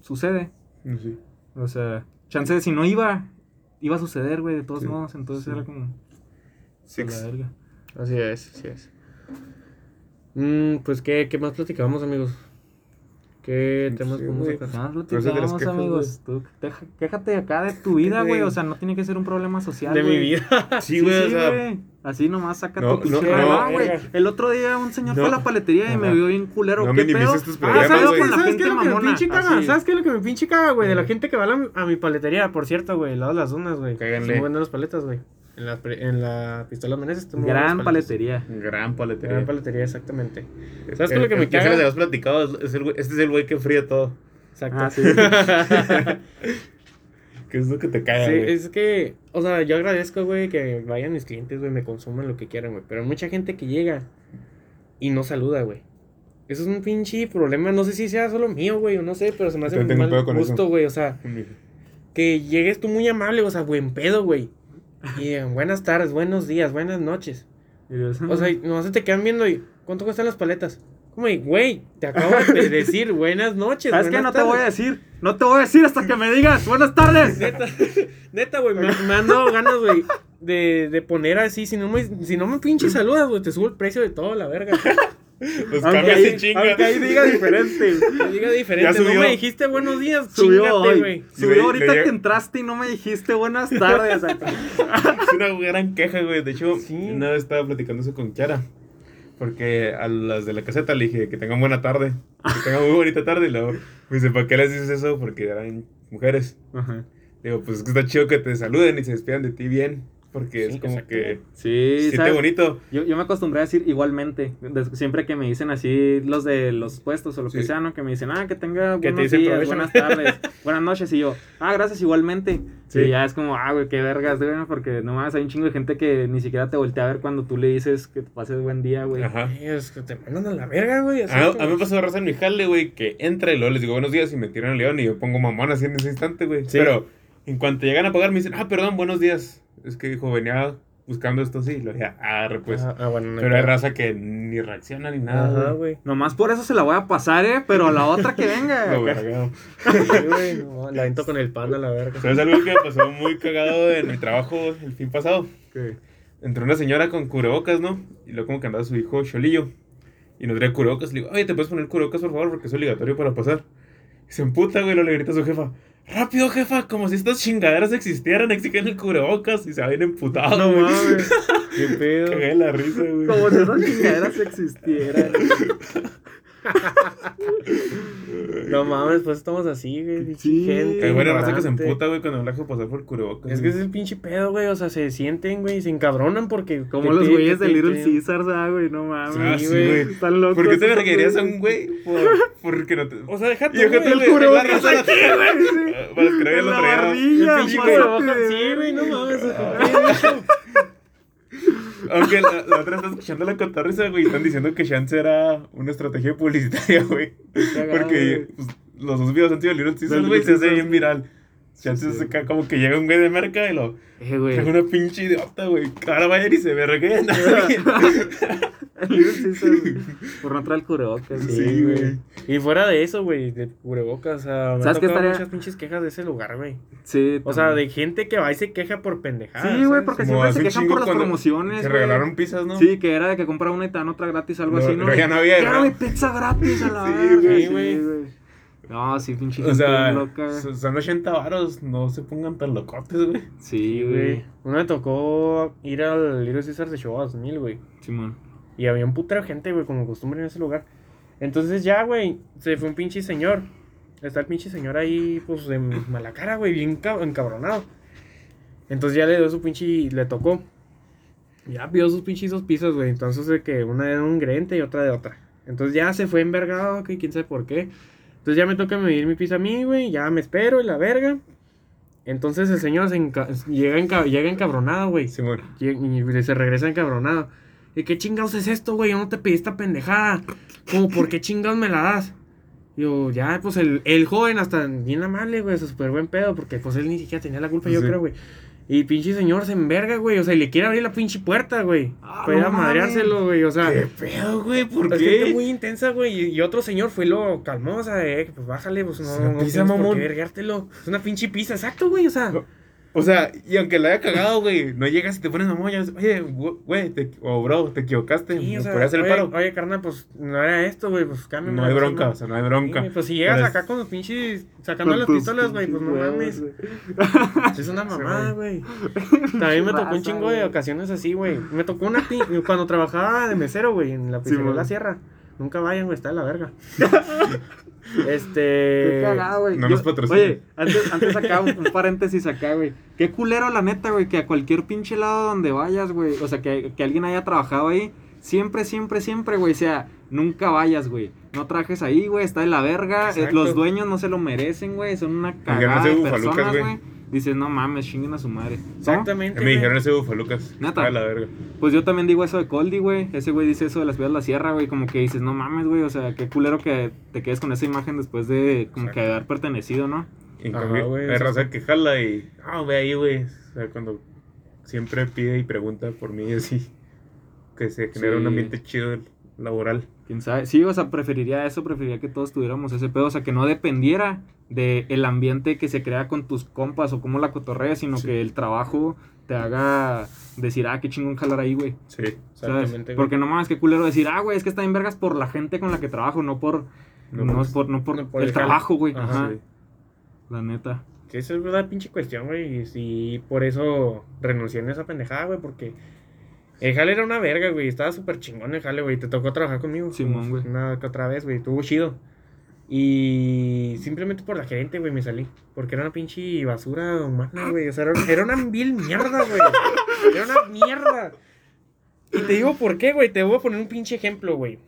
sucede. Sé. O sea, chance de si no iba, iba a suceder, güey, de todos Sí, modos. Entonces sí. era como. Six. la verga. Así es, así es. Mm, pues, ¿qué, ¿qué más platicábamos, amigos? ¿Qué No temas podemos güey. sacar? Las platicamos, quejas, amigos. Tú, quéjate acá de tu vida, güey. O sea, no tiene que ser un problema social. De mi güey. vida. Sí, güey, o sea. Güey. Así nomás saca No, tu pinche no, no, güey. verga. El otro día un señor No. fue a la paletería y me vio bien culero. No ¿Qué pedo? tus Ah, ¿sabes güey. con la ¿Sabes gente qué es lo que me pinche caga? Así. ¿Sabes qué es lo que me pinche caga, güey? De la gente que va a, la- a mi paletería, por cierto, güey, lado de las dunas, güey. Cáiganle. Son buenas las paletas, güey. En la, en la pistola Meneses. muy Gran paletería. Gran paletería. Gran paletería, exactamente. Es- ¿Sabes qué es lo que me se caga? les habías platicado. es- el güey- este es el güey que fría todo. Exacto. Ah, sí. ¿Qué es lo que te cae, Sí, güey? es que, o sea, yo agradezco, güey, que vayan mis clientes, güey, me consuman lo que quieran, güey. Pero hay mucha gente que llega y no saluda, güey. Eso es un pinche problema, no sé si sea solo mío, güey, o no sé, pero se me hace También muy tengo un mal pedo con gusto, güey. O sea, que llegues tú muy amable, o sea, buen pedo, güey. Y eh, buenas tardes, buenos días, buenas noches. O sea, nomás se te quedan viendo y, ¿cuánto cuestan las paletas? Como, güey, te acabo de decir buenas noches. ¿Sabes qué? buenas No te voy a tardes". decir. No te voy a decir hasta que me digas. Buenas tardes. Neta, neta, güey, me, me han dado ganas, güey, de, de poner así, si no me, si no me pinches saludas, güey, te subo el precio de todo, la verga. Los Aunque cambias ahí, chinga. aunque ahí diga diferente. Que diga diferente, no me dijiste buenos días, Subió chingate, hoy. güey. Subió ahorita le que entraste y no me dijiste buenas tardes. Es una gran queja, güey. De hecho, Sí. una vez estaba platicando eso con Kiara. Porque a las de la caseta le dije que tengan buena tarde. Que tengan muy bonita tarde. Y luego me dice, ¿para qué les dices eso? Porque eran mujeres. Ajá. Digo, pues es que está chido que te saluden y se despidan de ti bien. Porque Sí, es como que Sí, siente bonito. Yo, yo me acostumbré a decir igualmente. siempre que me dicen así los de los puestos o lo que sea, ¿no? Que me dicen, ah, que tenga Que buenos dicen días, provecho. buenas tardes, buenas noches. Y yo, ah, gracias igualmente. Sí. Y ya es como, ah, güey, qué vergas, güey, porque no más hay un chingo de gente que ni siquiera te voltea a ver cuando tú le dices que te pases buen día, güey. Ajá. Ay, es que te mandan a la verga, güey. así A, mí me pasó raza en mi jale, güey, que entra y luego les digo buenos días y me tiran el león y yo pongo mamón así en ese instante, güey. Sí. Pero en cuanto llegan a pagar me dicen, ah, perdón, buenos días. Es que dijo, venía buscando esto así. Y lo dije, ah, pues. Ah, ah, bueno, no pero hay raza que ni reacciona ni nada. Ajá, güey. Nomás por eso se la voy a pasar, eh, pero a la otra que venga. Lo vergao. Sí, güey, no, la avento con el pan a la verga. ¿Sabes algo que me pasó muy cagado en mi trabajo el fin pasado? ¿Qué? Entró una señora con cubrebocas, ¿no? Y luego como que andaba su hijo Cholillo. Y no traía cubrebocas. Le digo, oye, ¿te puedes poner cubrebocas, por favor? Porque es obligatorio para pasar. Y se emputa, güey, luego le grita a su jefa. Rápido, jefa, como si estas chingaderas existieran, exigen el cubrebocas. Y se va bien emputado, No güey. mames. Qué pedo. Cagué la risa, güey. Como si esas chingaderas existieran. No mames, pues estamos así, güey. Sí. gente. Hay buena raza que se emputa, güey, cuando dejo pasar por cubrebocas. Es que ese es el pinche pedo, güey. O sea, se sienten, güey, y se encabronan porque. Como los güeyes de te- Little te- Caesars, ah, güey, no mames. Ah, sí, güey. Están locos. ¿Por qué te verguerías a un güey? Por, porque no te... O sea, déjate, Y déjate, el cubrebocas aquí, güey. Para que no la barbilla, de Sí, güey, no mames. Aunque la, la otra está escuchando la cotorriza, güey, están diciendo que Chance era una estrategia publicitaria, güey. Porque pues, los dos videos han sido Little Caesars, güey, se hace bien viral. Chance se cae como que llega un güey de merca y lo Eh, güey. trae una pinche idiota, güey. Ahora va a ir y se verguea. Por no traer el cubrebocas. Sí, güey. Y fuera de eso, güey, de cubrebocas, o sea, me ¿Sabes han estaría? muchas pinches quejas de ese lugar, güey. Sí. O sea, de gente que va y se queja por pendejadas. Sí, güey, porque Como siempre se quejan por las promociones, güey. regalaron pizzas, ¿no? Sí, que era de que compra una y te dan otra gratis, algo No, así, ¿no? pero ya no había, ¿no? güey, pizza gratis a la Sí, verga, güey, sí, güey. No, sí, pinche O sea, loca. so- son 80 varos, no se pongan tan locotes, güey. Sí, Sí, güey. Uno me tocó ir al Little Caesar de Show 2000, güey. Simón. Y había un putero de gente, güey, como costumbre en ese lugar. Entonces ya, güey, se fue un pinche señor. Está el pinche señor ahí, pues, de mala cara, güey, bien ca- encabronado. Entonces ya le dio su pinche, le tocó. Ya pidió sus pinches dos pizzas, güey. Entonces de que una de un ingrediente y otra de otra. Entonces ya se fue envergado, que quién sabe por qué. Entonces ya me toca medir mi pizza a mí, güey. Ya me espero y la verga. Entonces el señor se enca- llega, enca- llega encabronado, güey. Y, y se regresa encabronado. ¿Y qué chingados es esto, güey? Yo no te pedí esta pendejada. Como, ¿por qué chingados me la das? Digo, ya, pues el, el joven hasta bien amable, güey, es súper buen pedo, porque pues él ni siquiera tenía la culpa, yo creo, güey. Y pinche señor se enverga, güey, o sea, y le quiere abrir la pinche puerta, güey. Ah, para ir no a madreárselo, güey, o sea. ¿Qué pedo, güey? ¿Por Es gente qué? muy intensa, güey. Y, otro señor fue lo calmó, o sea, eh, pues bájale, pues no, Es una no pizza, tienes por mamón. qué. Es una pinche pizza, exacto, güey, o sea. O sea, y aunque la haya cagado, güey, no llegas y te pones mamón, ya, oye, güey, te- o bro, te equivocaste, Sí, o ¿me sea, podrías hacer el oye, paro? oye, carnal, pues no era esto, güey, pues cámbiame. No hay bronca, o sea, no hay bronca. Sí, pues si llegas Pero acá es- con los pinches, sacando las pistolas, güey, pues no mames. Es una mamada, güey. También me tocó un chingo de ocasiones así, güey. Me tocó una cuando trabajaba de mesero, güey, en la pizzería de la sierra. Nunca vayan, güey, está de la verga. Qué este. cagado, güey. no Yo- nos patrocina. Oye, antes, antes acá, un, un paréntesis acá, güey. Qué culero, la neta, güey, que a cualquier pinche lado donde vayas, güey, o sea, que, que alguien haya trabajado ahí, siempre, siempre, siempre, güey, o sea, nunca vayas, güey. No trajes ahí, güey, está de la verga. eh, Exacto. Los dueños no se lo merecen, güey, son una cagada de bufalucas, personas, güey. Güey. Dices, no mames, chinguen a su madre. ¿No? Exactamente. Me güey. dijeron ese bufalucas. Neta. A la verga. Pues yo también digo eso de Coldy, güey. Ese güey dice eso de las piedras de la sierra, güey. Como que dices, no mames, güey. O sea, qué culero que te quedes con esa imagen después de como que Exacto. haber pertenecido, ¿no? Y en cambio, güey, hay raza que jala y, ah, ve ahí, güey. O sea, cuando siempre pide y pregunta por mí, así, que se genera Sí. un ambiente chido laboral. ¿Quién sabe? Sí, o sea, preferiría eso, preferiría que todos tuviéramos ese pedo. O sea, que no dependiera de el ambiente que se crea con tus compas o cómo la cotorreas, sino Sí. que el trabajo te haga decir, ah, qué chingón jalar ahí, güey. Sí. ¿Sabes? Exactamente, güey. Porque no mames, qué culero decir, ah, güey, es que está en vergas por la gente con la que trabajo, no por, no, No, es por, no por, no por el el trabajo, güey. Ajá. Sí. La neta. Sí, esa es la pinche cuestión, güey. Y sí, por eso renuncié en esa pendejada, güey, porque el jale era una verga, güey. Estaba súper chingón el jale, güey. Te tocó trabajar conmigo. Simón, güey. Una que otra vez, güey. Estuvo chido. Y simplemente por la gerente, güey, me salí. Porque era una pinche basura humana, güey. O sea, era, era una vil mierda, güey. Era una mierda. Y te digo por qué, güey. Te voy a poner un pinche ejemplo, güey.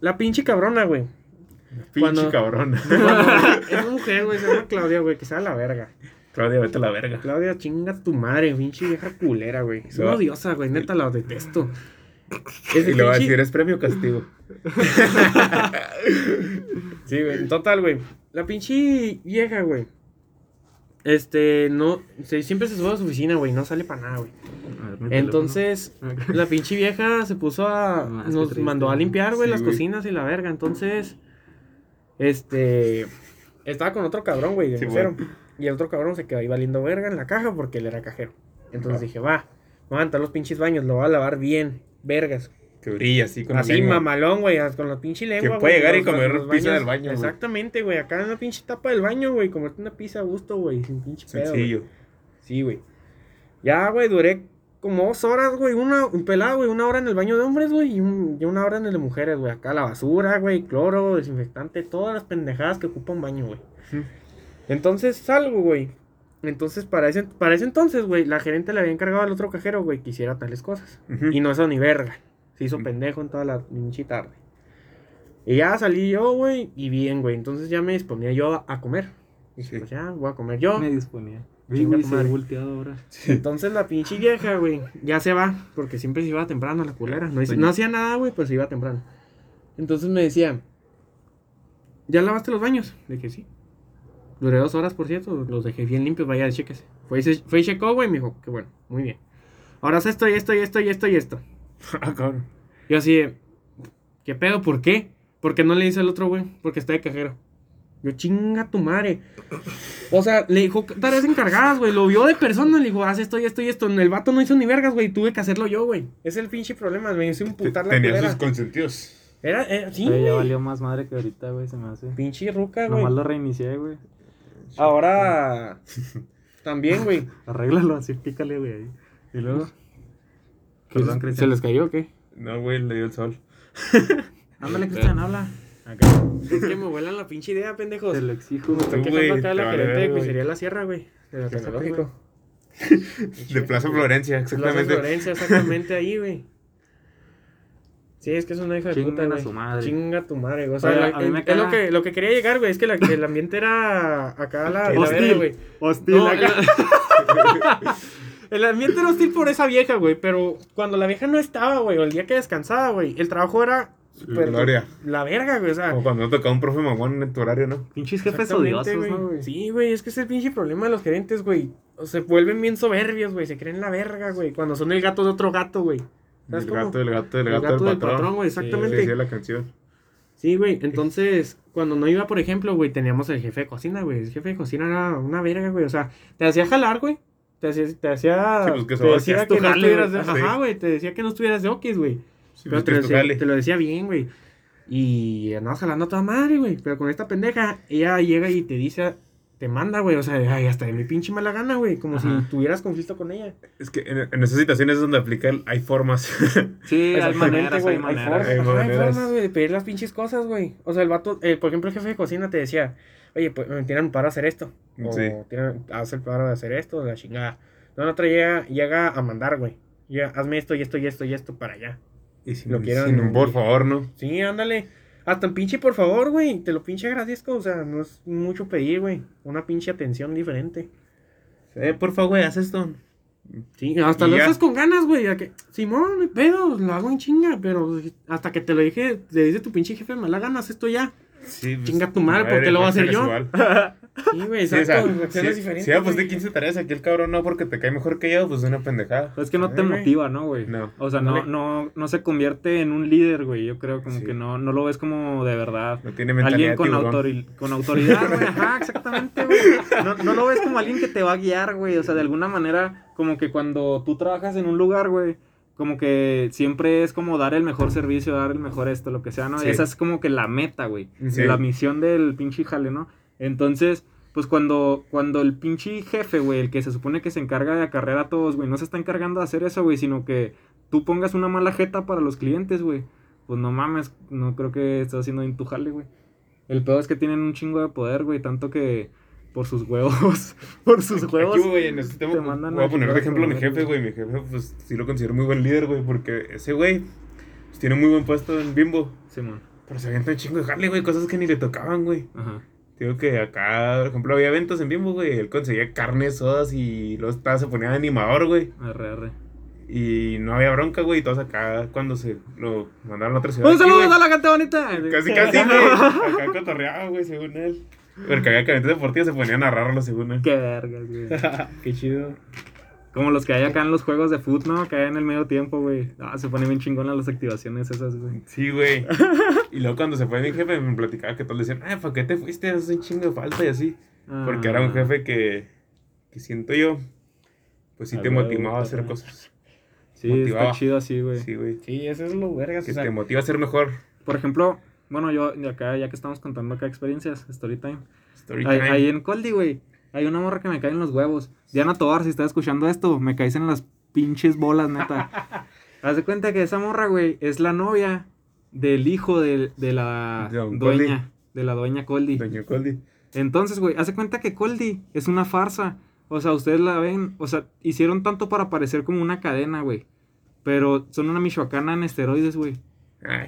La pinche cabrona, güey. Pinche Cuando- cabrón. Es mujer, güey. Se llama Claudia, güey. Que sea la verga. Claudia, vete a la verga. Claudia, chinga tu madre, pinche vieja culera, güey. Es una odiosa, güey, neta la detesto. Es Y le va a decir, ¿es premio castigo? Sí, güey, total, güey. La pinche vieja, güey. Este, no, se- siempre se sube a su oficina, güey, no sale para nada, güey. Entonces, la pinche vieja se puso a, Ah, nos triste. mandó a limpiar, güey, Sí, las güey. cocinas y la verga. Entonces, este, estaba con otro cabrón, güey, de Sí. Y el otro cabrón se quedó ahí valiendo verga en la caja porque él era cajero. Entonces Ajá. dije, va, voy a levantar los pinches baños, lo voy a lavar bien, vergas. Que brilla así con la Así, lengua. mamalón, güey, con la pinche lengua. Que puede güey, llegar y los- comer los pizza baños- del baño, güey. Exactamente, güey, acá en la pinche tapa del baño, güey, comerte una pizza a gusto, güey, sin pinche pedo. güey. Sencillo. Sí, güey. Ya, güey, duré como dos horas, güey, una, un pelado, güey, una hora en el baño de hombres, güey, y, un- y una hora en el de mujeres, güey. Acá la basura, güey, cloro, desinfectante, todas las pendejadas que ocupa un baño, güey. Entonces salgo, güey. Entonces, para ese, para ese entonces, güey, la gerente le había encargado al otro cajero, güey, que hiciera tales cosas. Y no hizo ni verga. Se hizo pendejo en toda la pinche tarde. Y ya salí yo, güey, y bien, güey. Entonces ya me disponía yo a, a comer. Dije, Sí. pues ya, voy a comer yo. Me disponía. Sí, güey, se volteado ahora. Entonces la pinche vieja, güey, ya se va. Porque siempre se iba temprano la culera. No, Sí. no hacía nada, güey, pero se iba temprano. Entonces me decía, ¿ya lavaste los baños? Le dije, sí. Duré dos horas, por cierto. Los dejé bien limpios, vaya, chequese. Fue fue y checó, güey, y me dijo, qué bueno, muy bien. Ahora haz esto y esto y esto y esto y esto. Ah, cabrón. Yo así, de, ¿qué pedo? ¿Por qué? Porque no le dice al otro, güey, porque está de cajero. Yo, chinga tu madre. O sea, le dijo tareas encargadas, güey. Lo vio de persona, le dijo, haz esto y esto y esto. El vato no hizo ni vergas, güey. Tuve que hacerlo yo, güey. Es el pinche problema, me hice un putar la Tenía sus consentidos. Era, era, sí, Pero ya valió más madre que ahorita, güey, se me hace. Pinche ruca, güey. Nomás lo reinicié, güey. Ahora, también, güey. Arréglalo así, pícale, güey, ahí. Y luego. Perdón, ¿Se les cayó o qué? No, güey, le dio el sol. Ándale, Cristian, habla. Acá. Es que me vuelan la pinche idea, pendejos. Te lo exijo, Estoy Tú, quejando acá la gerente de. Pizzería La Sierra, güey. De la ¿Qué pasó, Tecnológico. De Plaza Florencia, Plaza exactamente. Florencia, exactamente ahí, güey. Sí, es que es una hija de puta, a güey. su madre. Chinga tu madre, güey. O sea, Oye, la- a mí me es lo que, lo que quería llegar, güey. Es que la- que el ambiente era acá la, la Hostil. verga, güey. Hostil. No, acá. El ambiente era hostil por esa vieja, güey. Pero cuando la vieja no estaba, güey, o el día que descansaba, güey, el trabajo era súper. Gloria. La verga, güey. O sea, Como cuando tocaba un profe mamón en tu horario, ¿no? Pinches jefes Exactamente, odiosos, güey. ¿no, güey? Sí, güey, es que es el pinche problema de los gerentes, güey. O se vuelven bien soberbios, güey. Se creen la verga, güey. Cuando son el gato de otro gato, güey. ¿Sabes El gato, el gato, el El gato, gato del del patrón. patrón, güey, Sí, exactamente. decía la canción. Sí, güey. Entonces, cuando no iba, por ejemplo, güey, teníamos el jefe de cocina, güey. El jefe de cocina era una verga, güey. O sea, te hacía jalar, güey. Te hacía, te hacía, Sí, pues, que te decía que no estuvieras de, ajá, Sí. güey, te decía que no estuvieras de okis, güey. Sí, Pero pues, te decía, te lo decía bien, güey. Y andabas jalando a toda madre, güey. Pero con esta pendeja, ella llega y te dice, te manda, güey. O sea, ay, hasta de mi pinche mala gana, güey. Como Ajá. si tuvieras conflicto con ella. Es que en, en esas situaciones es donde aplica el hay formas. Sí, hay maneras, güey, hay maneras. formas, Hay ajá, hay formas, güey, de pedir las pinches cosas, güey. O sea, el vato, eh, por ejemplo, el jefe de cocina te decía, oye, pues me tiran para hacer esto. O Sí. tiran, haz el paro de hacer esto, la chingada. No, la otra llega, llega a mandar, güey. Ya, hazme esto y esto y esto y esto para allá. Y si Lo no quieren- quieren, por favor, ¿no? Sí, ándale. Hasta el pinche, por favor, güey. Te lo pinche agradezco. O sea, no es mucho pedir, güey. Una pinche atención diferente. Eh, por favor, güey, haz esto. Sí, hasta lo haces con ganas, güey. a que, Simón, no pedo, lo hago en chinga. Pero hasta que te lo dije, le dice tu pinche jefe, me la ganas esto ya. Sí, pues, Chinga tu madre, ¿por qué lo voy a hacer yo? Sí, güey, Sí, o exacto. sea, reacciones si, diferentes. si ya pues de güey. 15 tareas aquí el cabrón no porque te cae mejor que yo, pues es una pendejada. Es que no te Sí, motiva, ¿no, güey? No. O sea, no, no, no se convierte en un líder, güey. Yo creo como Sí. que no, no lo ves como de verdad. No tiene mentalidad Alguien con, autori- con autoridad, güey. Ajá, exactamente, güey. No, no lo ves como alguien que te va a guiar, güey. O sea, de alguna manera, como que cuando tú trabajas en un lugar, güey, como que siempre es como dar el mejor servicio, dar el mejor esto, lo que sea, ¿no? Sí. Esa es como que la meta, güey. Sí. La misión del pinche jale, ¿no? Entonces, pues cuando, cuando el pinche jefe, güey, el que se supone que se encarga de acarrear a todos, güey, no se está encargando de hacer eso, güey, sino que tú pongas una mala jeta para los clientes, güey. Pues no mames, no creo que estás haciendo bien tu jale, güey. El peor es que tienen un chingo de poder, güey, tanto que por sus huevos, por sus huevos. Aquí, güey, este tema te mandan voy a poner de ejemplo a mi jefe, güey. Mi jefe, pues sí lo considero muy buen líder, güey, porque ese güey pues, tiene muy buen puesto en Bimbo. Simón, Pero se avienta un chingo de jale, güey, cosas que ni le tocaban, güey. ajá. Digo que acá, por ejemplo, había eventos en Bimbo, güey. Él conseguía carnes, sodas y luego estaba, se ponía de animador, güey. Arre, arre. Y no había bronca, güey. Y todos acá, cuando se lo mandaron a otra ciudad. ¡Un saludo a la gente bonita! Casi, casi, güey. Acá cotorreaba, güey, según él. Porque había cadenas deportivas, se ponían a narrarlo, según él. Qué vergas, güey. Qué chido. Como los que hay acá en los juegos de foot, ¿no? Que hay en el medio tiempo, güey. Ah, se ponen bien chingonas las activaciones esas, güey. Sí, güey. Y luego cuando se fue mi jefe, me platicaba que todos le decían, ah, ¿para qué te fuiste? Haces un chingo de falta y así. Porque era un Ah. jefe que, que siento yo, pues sí A te motivaba a hacer cosas. Sí, motivaba. está chido así, güey. Sí, güey. Sí, eso es lo vergas. Que o sea, te motiva a ser mejor. Por ejemplo, bueno, yo de acá, ya que estamos contando acá experiencias, story time. Story Ahí, time. ahí en Coldi, güey, hay una morra que me cae en los huevos. Diana Tobar, si estás escuchando esto, me caes en las pinches bolas, neta. Haz de cuenta que esa morra, güey, es la novia del hijo de, de la dueña, de la dueña Coldi. Doña Coldi. Entonces, güey, hace cuenta que Coldi es una farsa. O sea, ustedes la ven, o sea, hicieron tanto para parecer como una cadena, güey. Pero son una michoacana en esteroides, güey.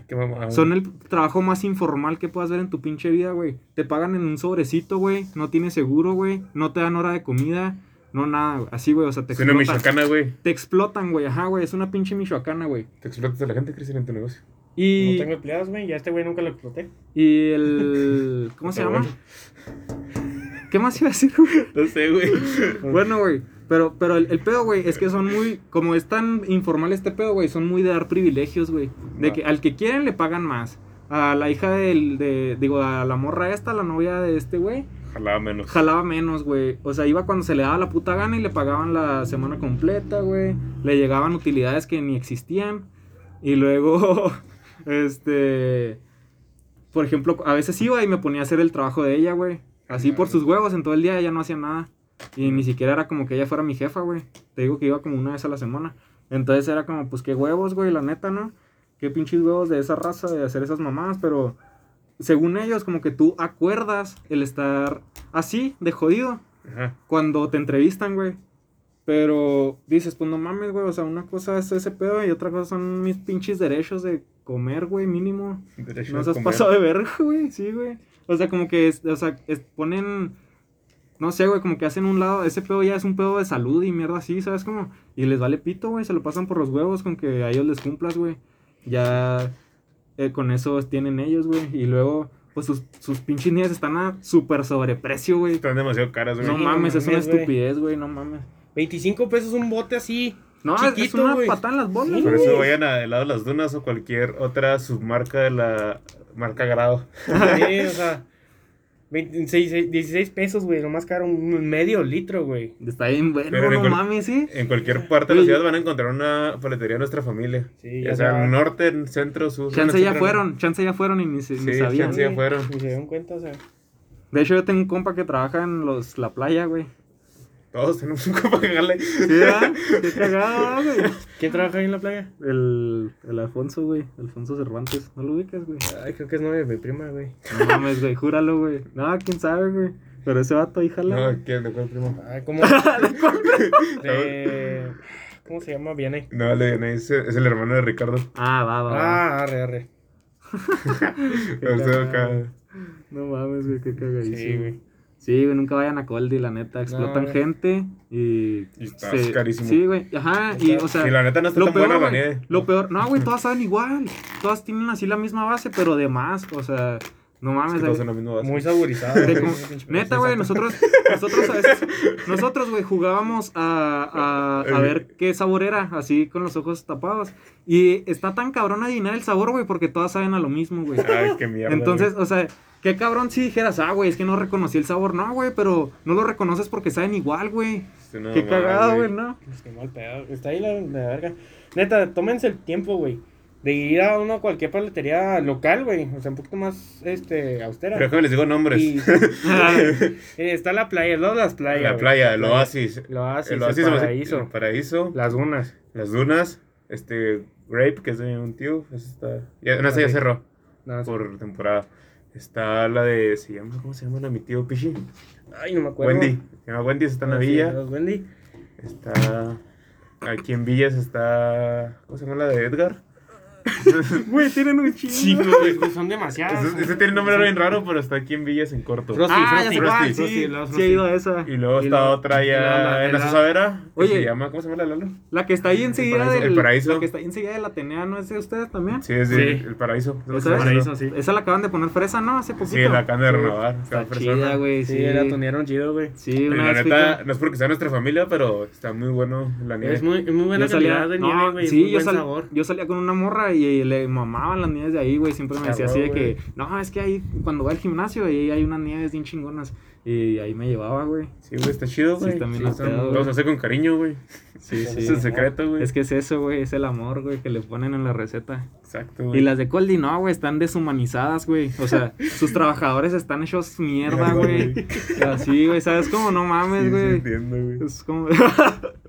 Qué. Son el trabajo más informal que puedas ver en tu pinche vida, güey. Te pagan en un sobrecito, güey. No tienes seguro, güey. No te dan hora de comida. No nada, güey. Así, güey. O sea, te Es una explotan. michoacana, güey. Te explotan, güey. Ajá, güey. Es una pinche michoacana, güey. Te explotas a la gente, Cristian, en tu negocio. Y, No tengo empleados, güey. Ya este güey nunca lo exploté. y el... ¿Cómo se llama? bueno. ¿Qué más iba a decir, güey? No sé, güey. Bueno, güey. Pero, pero el, el pedo, güey, es que son muy. Como es tan informal este pedo, güey, son muy de dar privilegios, güey. De que al que quieren le pagan más. A la hija del. De, digo, a la morra esta, la novia de este, güey, Jalaba menos. jalaba menos, güey. O sea, iba cuando se le daba la puta gana y le pagaban la semana completa, güey. Le llegaban utilidades que ni existían. Y luego, este. Por ejemplo, a veces iba y me ponía a hacer el trabajo de ella, güey. Así por sus huevos, en todo el día ella no hacía nada. Y ni siquiera era como que ella fuera mi jefa, güey. Te digo que iba como una vez a la semana. Entonces era como, pues qué huevos, güey, la neta, ¿no? Qué pinches huevos de esa raza de hacer esas mamadas, pero según ellos, como que tú acuerdas el estar así, de jodido, Ajá. cuando te entrevistan, güey. Pero dices, pues no mames, güey. O sea, una cosa es ese pedo y otra cosa son mis pinches derechos de comer, güey, mínimo. Derecho No se has pasado de verga, güey. Sí, güey. O sea, como que, es- o sea, es- ponen. No sé, güey, como que hacen un lado. Ese pedo ya es un pedo de salud y mierda así, ¿sabes? Como. Y les vale pito, güey. Se lo pasan por los huevos con que a ellos les cumplas, güey. Ya. eh, con eso tienen ellos, güey. Y luego, pues sus, sus pinches niñas están a súper sobreprecio, güey. Están demasiado caras, güey. No mames, es una estupidez, güey, no mames. 25 pesos un bote así. No, es- es Chiquito, una güey. patada en las bolas, Sí, Por eso vayan a helado Las Dunas o cualquier otra submarca de la marca Grado. Sí, o sea, 26, 16 pesos, güey, lo más caro, un medio litro, güey. Está bien bueno, Pero no cual- mames, sí. En cualquier parte de la ciudad van a encontrar una paletería de nuestra familia. Sí, ya ya sea sea- en norte, en centro, sur. Chance ya fueron, chance ya fueron y ni, se, ni Sí, sabían. chance ya fueron. Ni se dieron cuenta, o sea. De hecho, yo tengo un compa que trabaja en los, la playa, güey. Todos tenemos un copa que darle. Sí, ¿verdad? Qué cagado, ¿verdad, güey. ¿Quién trabaja ahí en la playa? El, el Alfonso, güey. Alfonso Cervantes. ¿No lo ubicas, güey? Ay, creo que es novia de mi prima, güey. No mames, güey. Júralo, güey. No, quién sabe, güey. Pero ese vato ahí jala. güey. No, ¿quién? ¿De cuál primo? Ay, ¿cómo? de... ¿Cómo se llama? Viene. No, le es, es el hermano de Ricardo. Ah, va, va, va. Ah, arre, arre. Pero acá. No mames, güey. Qué cagadísimo. Sí, güey. Sí, güey, nunca vayan a Coldi, la neta. Explotan gente y... Y está se- carísimo. Sí, güey. Ajá, y o sea... Y la neta no está Lo tan peor, buena la güey, lo peor, no, güey, todas saben igual. Todas tienen así la misma base, pero de más, o sea, no Es mames. que misma base. Muy güey, como- neta, güey, nosotros, nosotros a veces, nosotros, güey, jugábamos a, a, a ver qué sabor era, así con los ojos tapados. Y está tan cabrón adivinar el sabor, güey, porque todas saben a lo mismo, güey. Ay, qué mierda. Entonces, o sea, qué cabrón si dijeras, ah, güey, es que no reconocí el sabor. No, güey, pero no lo reconoces porque saben igual, güey. güey. Sí, no, Qué cagado, güey, ¿no? Es que mal pedo. Está ahí la, la verga. Neta, tómense el tiempo, güey. De ir a una cualquier paletería local, güey. O sea, un poquito más este, austera. Pero déjame les digo nombres. Y- Eh, está la playa, no las playas. la playa, el oasis. El oasis, el oasis, paraíso. el paraíso. Las dunas. Las dunas. Este, Grape, que es de un tío. esa está. Ya, no, esa ya cerró No, sí. por temporada. Está la de. ¿Se llama? ¿Cómo se llama la mi tío Pichi? Ay, no me acuerdo. Wendy. Se llama Wendy, está en la Ah, sí, villa. Wendy. Está. Aquí en Villas está. ¿Cómo se llama la de Edgar? Güey, tienen un chingo. Sí, güey, pues son demasiadas. Ese, ese tiene un nombre bien raro, pero está aquí en Villas en corto. Frosty, Ah, ya Frosty, Frosty, sí, Frosty, los sí he Frosty. ido a esa. Y luego Y está luego- otra ya la- en la la- Oye. se llama, ¿cómo se llama la Lalo? La que está ahí enseguida paraíso. del El paraíso. La que está ahí enseguida de la Atenea, ¿no es de ustedes también? Sí, es Sí. de- el paraíso. Esa, es? Paraíso, sí. Esa la acaban de poner fresa, ¿no? Hace poquito. Sí, la acaban de renovar. Está chida, güey, Sí, sí. la tunearon chido, güey. Sí, una la neta, no es porque sea nuestra familia, pero está muy bueno la nieve. Es muy, buena calidad de nieve, güey. sí, yo salía con una morra y, le mamaban las nieves de ahí, güey. Siempre me decía así de que, no, es que ahí, cuando voy al gimnasio, ahí hay unas nieves bien chingonas. Y ahí me llevaba, güey. Sí, güey, está chido, Sí, güey. también Sí, están- pedo, Los hace con cariño, güey. Sí, Sí, Es sí. el secreto, güey. Es que es eso, güey, es el amor, güey, que le ponen en la receta. Exacto, güey. Y las de Coldi no, güey, están deshumanizadas, güey. O sea, sus trabajadores están hechos mierda, güey. Así, güey, ¿sabes cómo? No Sí, mames, sí, güey. entiendo, güey. es como...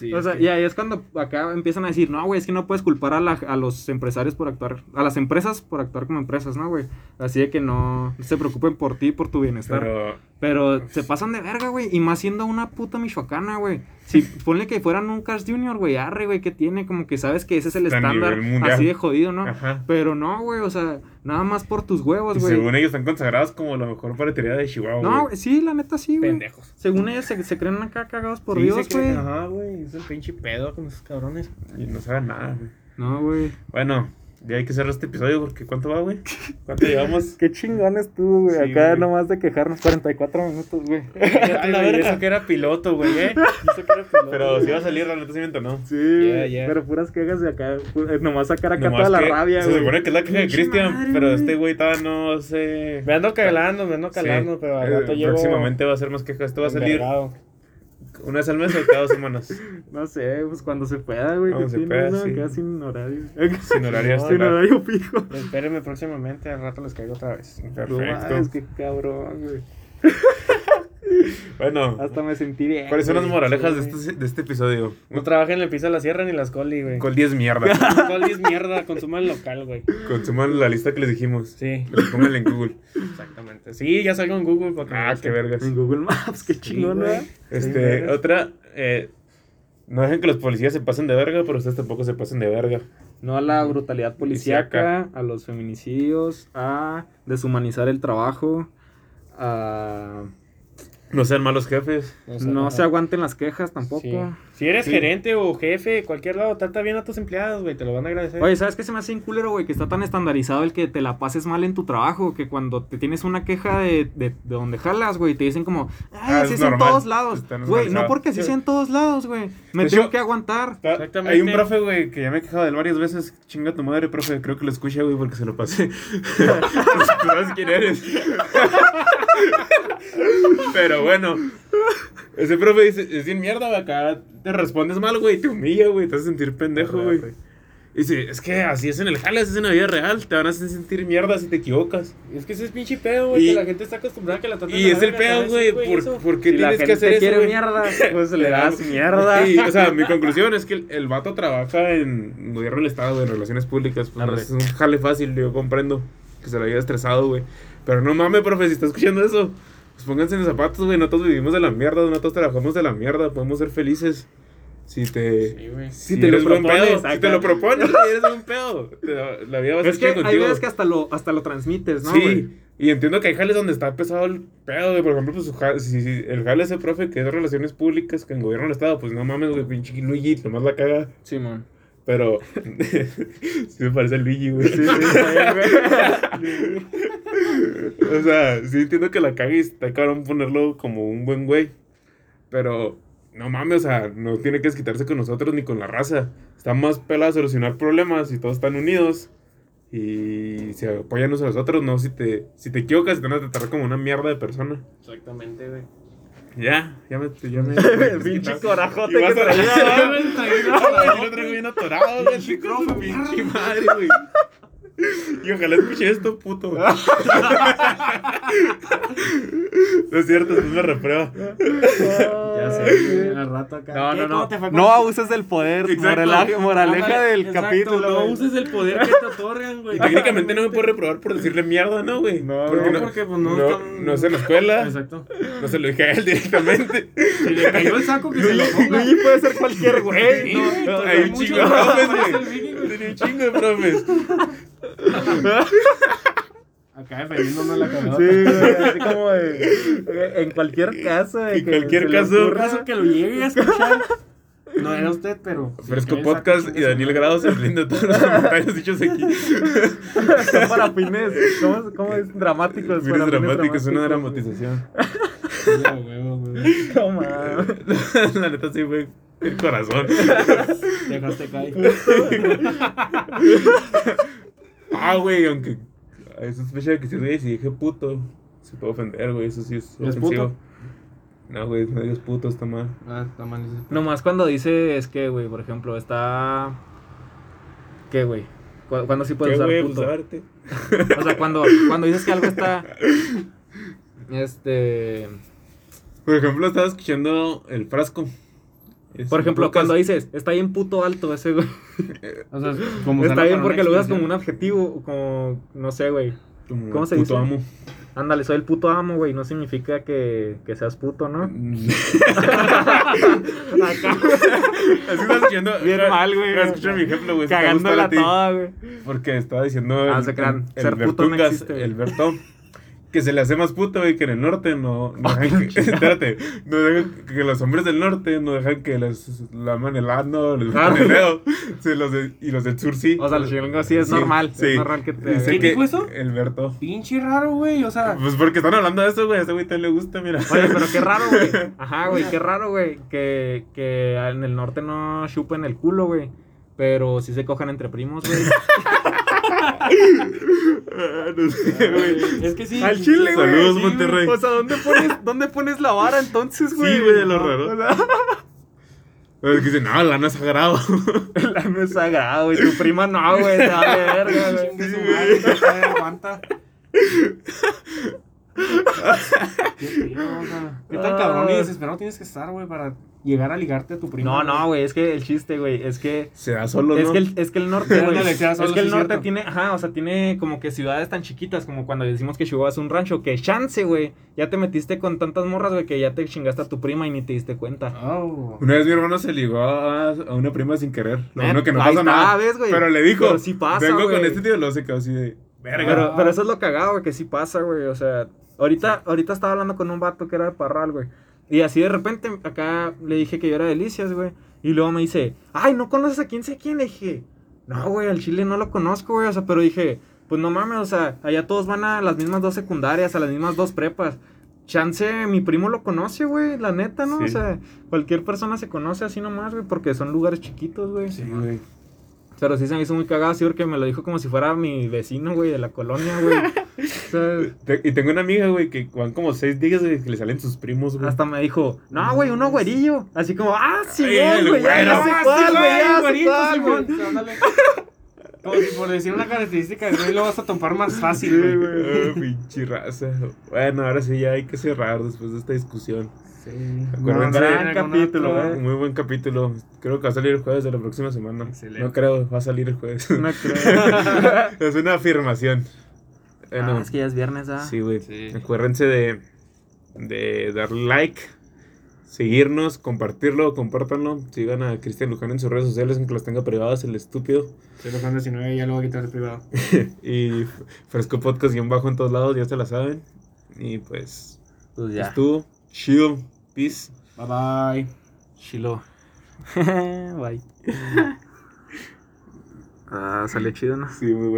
Sí, o sea, que- y ahí es cuando acá empiezan a decir, no, güey, es que no puedes culpar a, la- a los empresarios por actuar, a las empresas por actuar como empresas, ¿no, güey? Así de que no se preocupen por ti, por tu bienestar. Pero, Pero se pasan de verga, güey, y más siendo una puta michoacana, güey. Si ponle que fueran un Cars Junior, güey, arre, güey, que tiene como que sabes que ese es el Está estándar así de jodido, ¿no? Ajá. Pero no, güey, o sea, nada más por tus huevos, Y güey. según ellos están consagrados como la mejor paletería de Chihuahua, No, güey. sí, la neta sí, güey. Pendejos. Según ellos se, se creen acá cagados por Sí, Dios, güey. Ajá, güey. Es el pinche pedo con esos cabrones. Y no saben nada, güey. No, güey. Bueno, ya hay que cerrar este episodio porque ¿cuánto va, güey? ¿Cuánto llevamos? Qué chingón estuvo, güey. Sí, Acá güey. nomás de quejarnos 44 minutos, güey. A la verga. Eso que era piloto, güey, eh. Eso que era piloto. Pero güey. si va a salir, la neta sí me entonó. Sí, Ya, ya. pero puras quejas de acá. eh, Nomás sacar acá Nomás toda la que rabia, Se güey. supone que es la queja de Cristian, pero este güey todavía no se... Me ando calando, me ando calando, Sí. pero al Eh, rato llego. Próximamente va a ser más quejas. Esto va a salir envergado. Una vez al mes o cada dos semanas. No sé, pues cuando se pueda, güey. Cuando que se pueda, ¿no? sí. Acá sin horario. Sin horario No, sin horario fijo. Espérenme próximamente, al rato les caigo otra vez. No Perfecto. mames, qué cabrón, güey. Bueno, Hasta me sentí bien. ¿cuáles son las moralejas de Sí. este, de este episodio? No trabajen en el piso de la sierra ni las coli, güey. Con 10 mierda. Coli es mierda, consuman local, güey. Consuman la lista que les dijimos. Sí, Pónganla en Google. exactamente. Sí, ya salgo en Google para que Ah, qué vergas. En Google Maps, qué Sí, chingón, güey. ¿verdad? Este, otra, eh, No dejen que los policías se pasen de verga, pero ustedes tampoco se pasen de verga. No a la brutalidad policíaca, a los feminicidios, a deshumanizar el trabajo, a... No sean malos jefes. No se aguanten las quejas tampoco. Sí. Si eres Sí. gerente o jefe, cualquier lado, trata bien a tus empleados, güey, te lo van a agradecer. Oye, ¿sabes qué se me hace un culero, güey? Que está tan estandarizado el que te la pases mal en tu trabajo, que cuando te tienes una queja de, de, de donde jalas, güey, te dicen como, ay, Ah, así es es en todos lados. Güey, no porque así sea en todos lados, güey. Me De tengo hecho- que aguantar. Ta- Exactamente. Hay un profe, güey, que ya me he quejado de él varias veces. Chinga tu madre, profe. Creo que lo escuché, güey, porque se lo pasé. Tú sabes quién eres. Pero bueno. Ese profe dice, es bien mierda, güey. Acá te respondes mal, güey. Te humilla, güey. Te hace sentir pendejo, güey. Dice, es que así es en el jale, así es en la vida real. Te van a hacer sentir mierda si te equivocas. Es que ese es pinche pedo, güey, Y- que la gente está acostumbrada a que la traten Y es el pedo, güey. ¿Por, eso. por qué Si tienes que hacer eso, quiere mierda, pues le das mierda. Y, o sea, mi conclusión es que el, el vato trabaja en gobierno del estado, en relaciones públicas. Pues no es un jale fácil, yo comprendo que se lo haya estresado, güey. Pero no mames, profe, si está escuchando eso, pues pónganse en los zapatos, güey. No todos vivimos de la mierda, no todos trabajamos de la mierda. Podemos ser felices si te. Sí, güey. Si, te lo propones, pedo, si te lo propones, eres un pedo. La vida va a ser Es que hay veces que hasta lo, hasta lo transmites, ¿no, sí, y entiendo que hay jales donde está pesado el pedo, güey. Por ejemplo, pues, si, si el jale ese profe que es de relaciones públicas, que en gobierno del estado, pues no mames, güey, pinche Luigi, nomás la caga. Simón. Pero sí me parece el Luigi, güey. Sí, sí, o sea, sí entiendo que la cague y está cabrón ponerlo como un buen güey. Pero no mames, o sea, no tiene que desquitarse con nosotros ni con la raza. Está más pelado a solucionar problemas y todos están unidos. Y se apoyan unos a los otros, no si te, si te equivocas te van a tratar como una mierda de persona. Exactamente, güey. Ya, ya me... Ya me Pinche corajote Y vas que a- traía, Ah, yo lo traigo bien atorado, güey. Pinche pinche madre, güey. Y ojalá escuche esto, puto. no es cierto, después me reprueba. Ya sé, al rato acá. No, no, ¿Cómo no. No abuses del poder. Moralaje- moraleja del exacto, capítulo. No güey. uses el poder que te otorgan, güey. Y técnicamente no me puedo reprobar por decirle mierda, ¿no, güey? No, porque no, porque, pues, no no, están- no es en la escuela. Exacto. No se lo dije a él directamente. Si le cayó el saco, que se lo ponga. Luigi puede ser cualquier güey. Sí, no, güey, no, pues, Hay un chingo de profes, güey. Tenía un chingo de profes. Acá defendiéndonos la cagada. Sí, güey, así como de. En cualquier caso. de En que cualquier caso. Un caso que lo llegue a escuchar. No era usted, pero. Fresco Sí, Podcast y Daniel Grado se blinda todos los comentarios dichos aquí. Son para fines. ¿Cómo, cómo es? Dramáticos. Para fines dramático, es una dramatización. Huevo. La neta sí, güey. El corazón. Dejaste caer. Ah, güey, aunque hay sospecha de que si güey, si dije puto, se puede ofender, güey. Eso sí es ¿Es ofensivo. puto? No, güey, no digas puto, está mal. Ah, está mal. ese. Nomás cuando dice es que, güey, por ejemplo, está. ¿Qué, güey? Cu- ¿Cuándo sí puedes ¿Qué, usar güey? puto? Usarte. O sea, cuando, cuando dices que algo está. Este. Por ejemplo, estaba escuchando el frasco. Es Por ejemplo, cuando dices, está bien puto alto ese, güey. O sea, como Está bien porque lo usas como un adjetivo, como. No sé, güey. Como ¿Cómo se puto dice? amo. Ándale, soy el puto amo, güey. No significa que, que seas puto, ¿no? Acá. Así estaba escuchando. Bien mal, güey. Escuchando mi ejemplo, güey. Cagándola toda, güey. Porque estaba diciendo Ah, el, se crean. el, Ser puto no existe, el Bertón, que se le hace más puto, güey, que en el norte no, no dejan que, espérate, no dejan que los hombres del norte no dejan que les laman el ano, les Ah. metan el dedo, sí, los de- y los del sur sí. O sea, los chilangos sí es Sí, normal. sí. Es normal que te. ¿Qué dijo eso? El Berto. Pinche raro, güey. O sea, Pues porque están hablando de eso, güey, a ese güey también le gusta, mira. Oye, pero qué raro, güey. Ajá, güey, qué raro, güey. Que, que en el norte no chupen el culo, güey. Pero sí se cojan entre primos, güey. Ah, no sé, güey. es que sí. Al chile, güey. Saludos, Sí, Monterrey. O sea, ¿dónde pones, ¿dónde pones la vara entonces, güey? Sí, güey, de lo No, raro. o sea, Es que dicen, no, la no es sagrado. el ano es sagrado, güey. Tu prima no, güey. Vale verga, güey. Chingue su madre, acá aguanta. Qué pedo, o sea, Qué tan cabrón y desesperado tienes que estar, güey, para llegar a ligarte a tu primo. No, no, güey, es que el chiste, güey, es que Se da solo, Es ¿no? que, el, es que el norte, güey. Es que el norte cierto. tiene, ajá, o sea, tiene como que ciudades tan chiquitas como cuando decimos que Chihuahua es un rancho, que chance, güey. Ya te metiste con tantas morras, güey, que ya te chingaste a tu prima y ni te diste cuenta. Oh. Una vez mi hermano se ligó a, a una prima sin querer. Lo Eh, bueno que no pasa está, nada. ¿ves, güey? Pero le dijo, Pero sí pasa, vengo con este tío, lo se quedó así de... Verga. Pero, pero eso es lo cagado, güey, que sí pasa, güey. O sea, ahorita, ahorita estaba hablando con un vato que era de Parral, güey. Y así de repente acá le dije que yo era Delicias, güey. Y luego me dice, ay, ¿no conoces a quién sé quién? Le dije, no, güey, al chile no lo conozco, güey. O sea, pero dije, pues no mames, o sea, allá todos van a las mismas dos secundarias, a las mismas dos prepas. Chance, mi primo lo conoce, güey, la neta, ¿no? Sí. O sea, cualquier persona se conoce así nomás, güey, porque son lugares chiquitos, güey. Sí, güey. Pero sí se me hizo muy cagado, así porque me lo dijo como si fuera mi vecino, güey, de la colonia, güey. O sea, Te- Y tengo una amiga, güey, que van como seis días, güey, que le salen sus primos, güey. hasta me dijo, no, güey, uno güerillo. Así como, ah, sí, Ay, güey, ya, ya sé Ah, cuál, sí, güey, ya sé cuál, Simón, güey. si por decir una característica de güey lo vas a topar más Sí, fácil, güey. güey. Ah, pinche raza. Bueno, ahora sí ya hay que cerrar después de esta discusión. Sí. Acuérdense- Gran capítulo, otro. eh. Muy buen capítulo. Creo que va a salir el jueves de la próxima semana. Excelente. No creo, va a salir el jueves. No creo. es una afirmación. Ah, es que ya es viernes, ¿ah? sí, güey. Sí. Acuérdense de, de darle like, seguirnos, compartirlo, compártanlo. Sigan a Cristian Luján en sus redes sociales, aunque los tenga privadas, el estúpido. Soy Luján 19 ya lo voy a quitar de privado. y Fresco Podcast guion bajo en todos lados, ya se la saben. Y pues, Pues ya. estuvo chill, peace. Bye bye. Chilo. Bye. ah, salió chido, ¿no? Sí, muy bueno.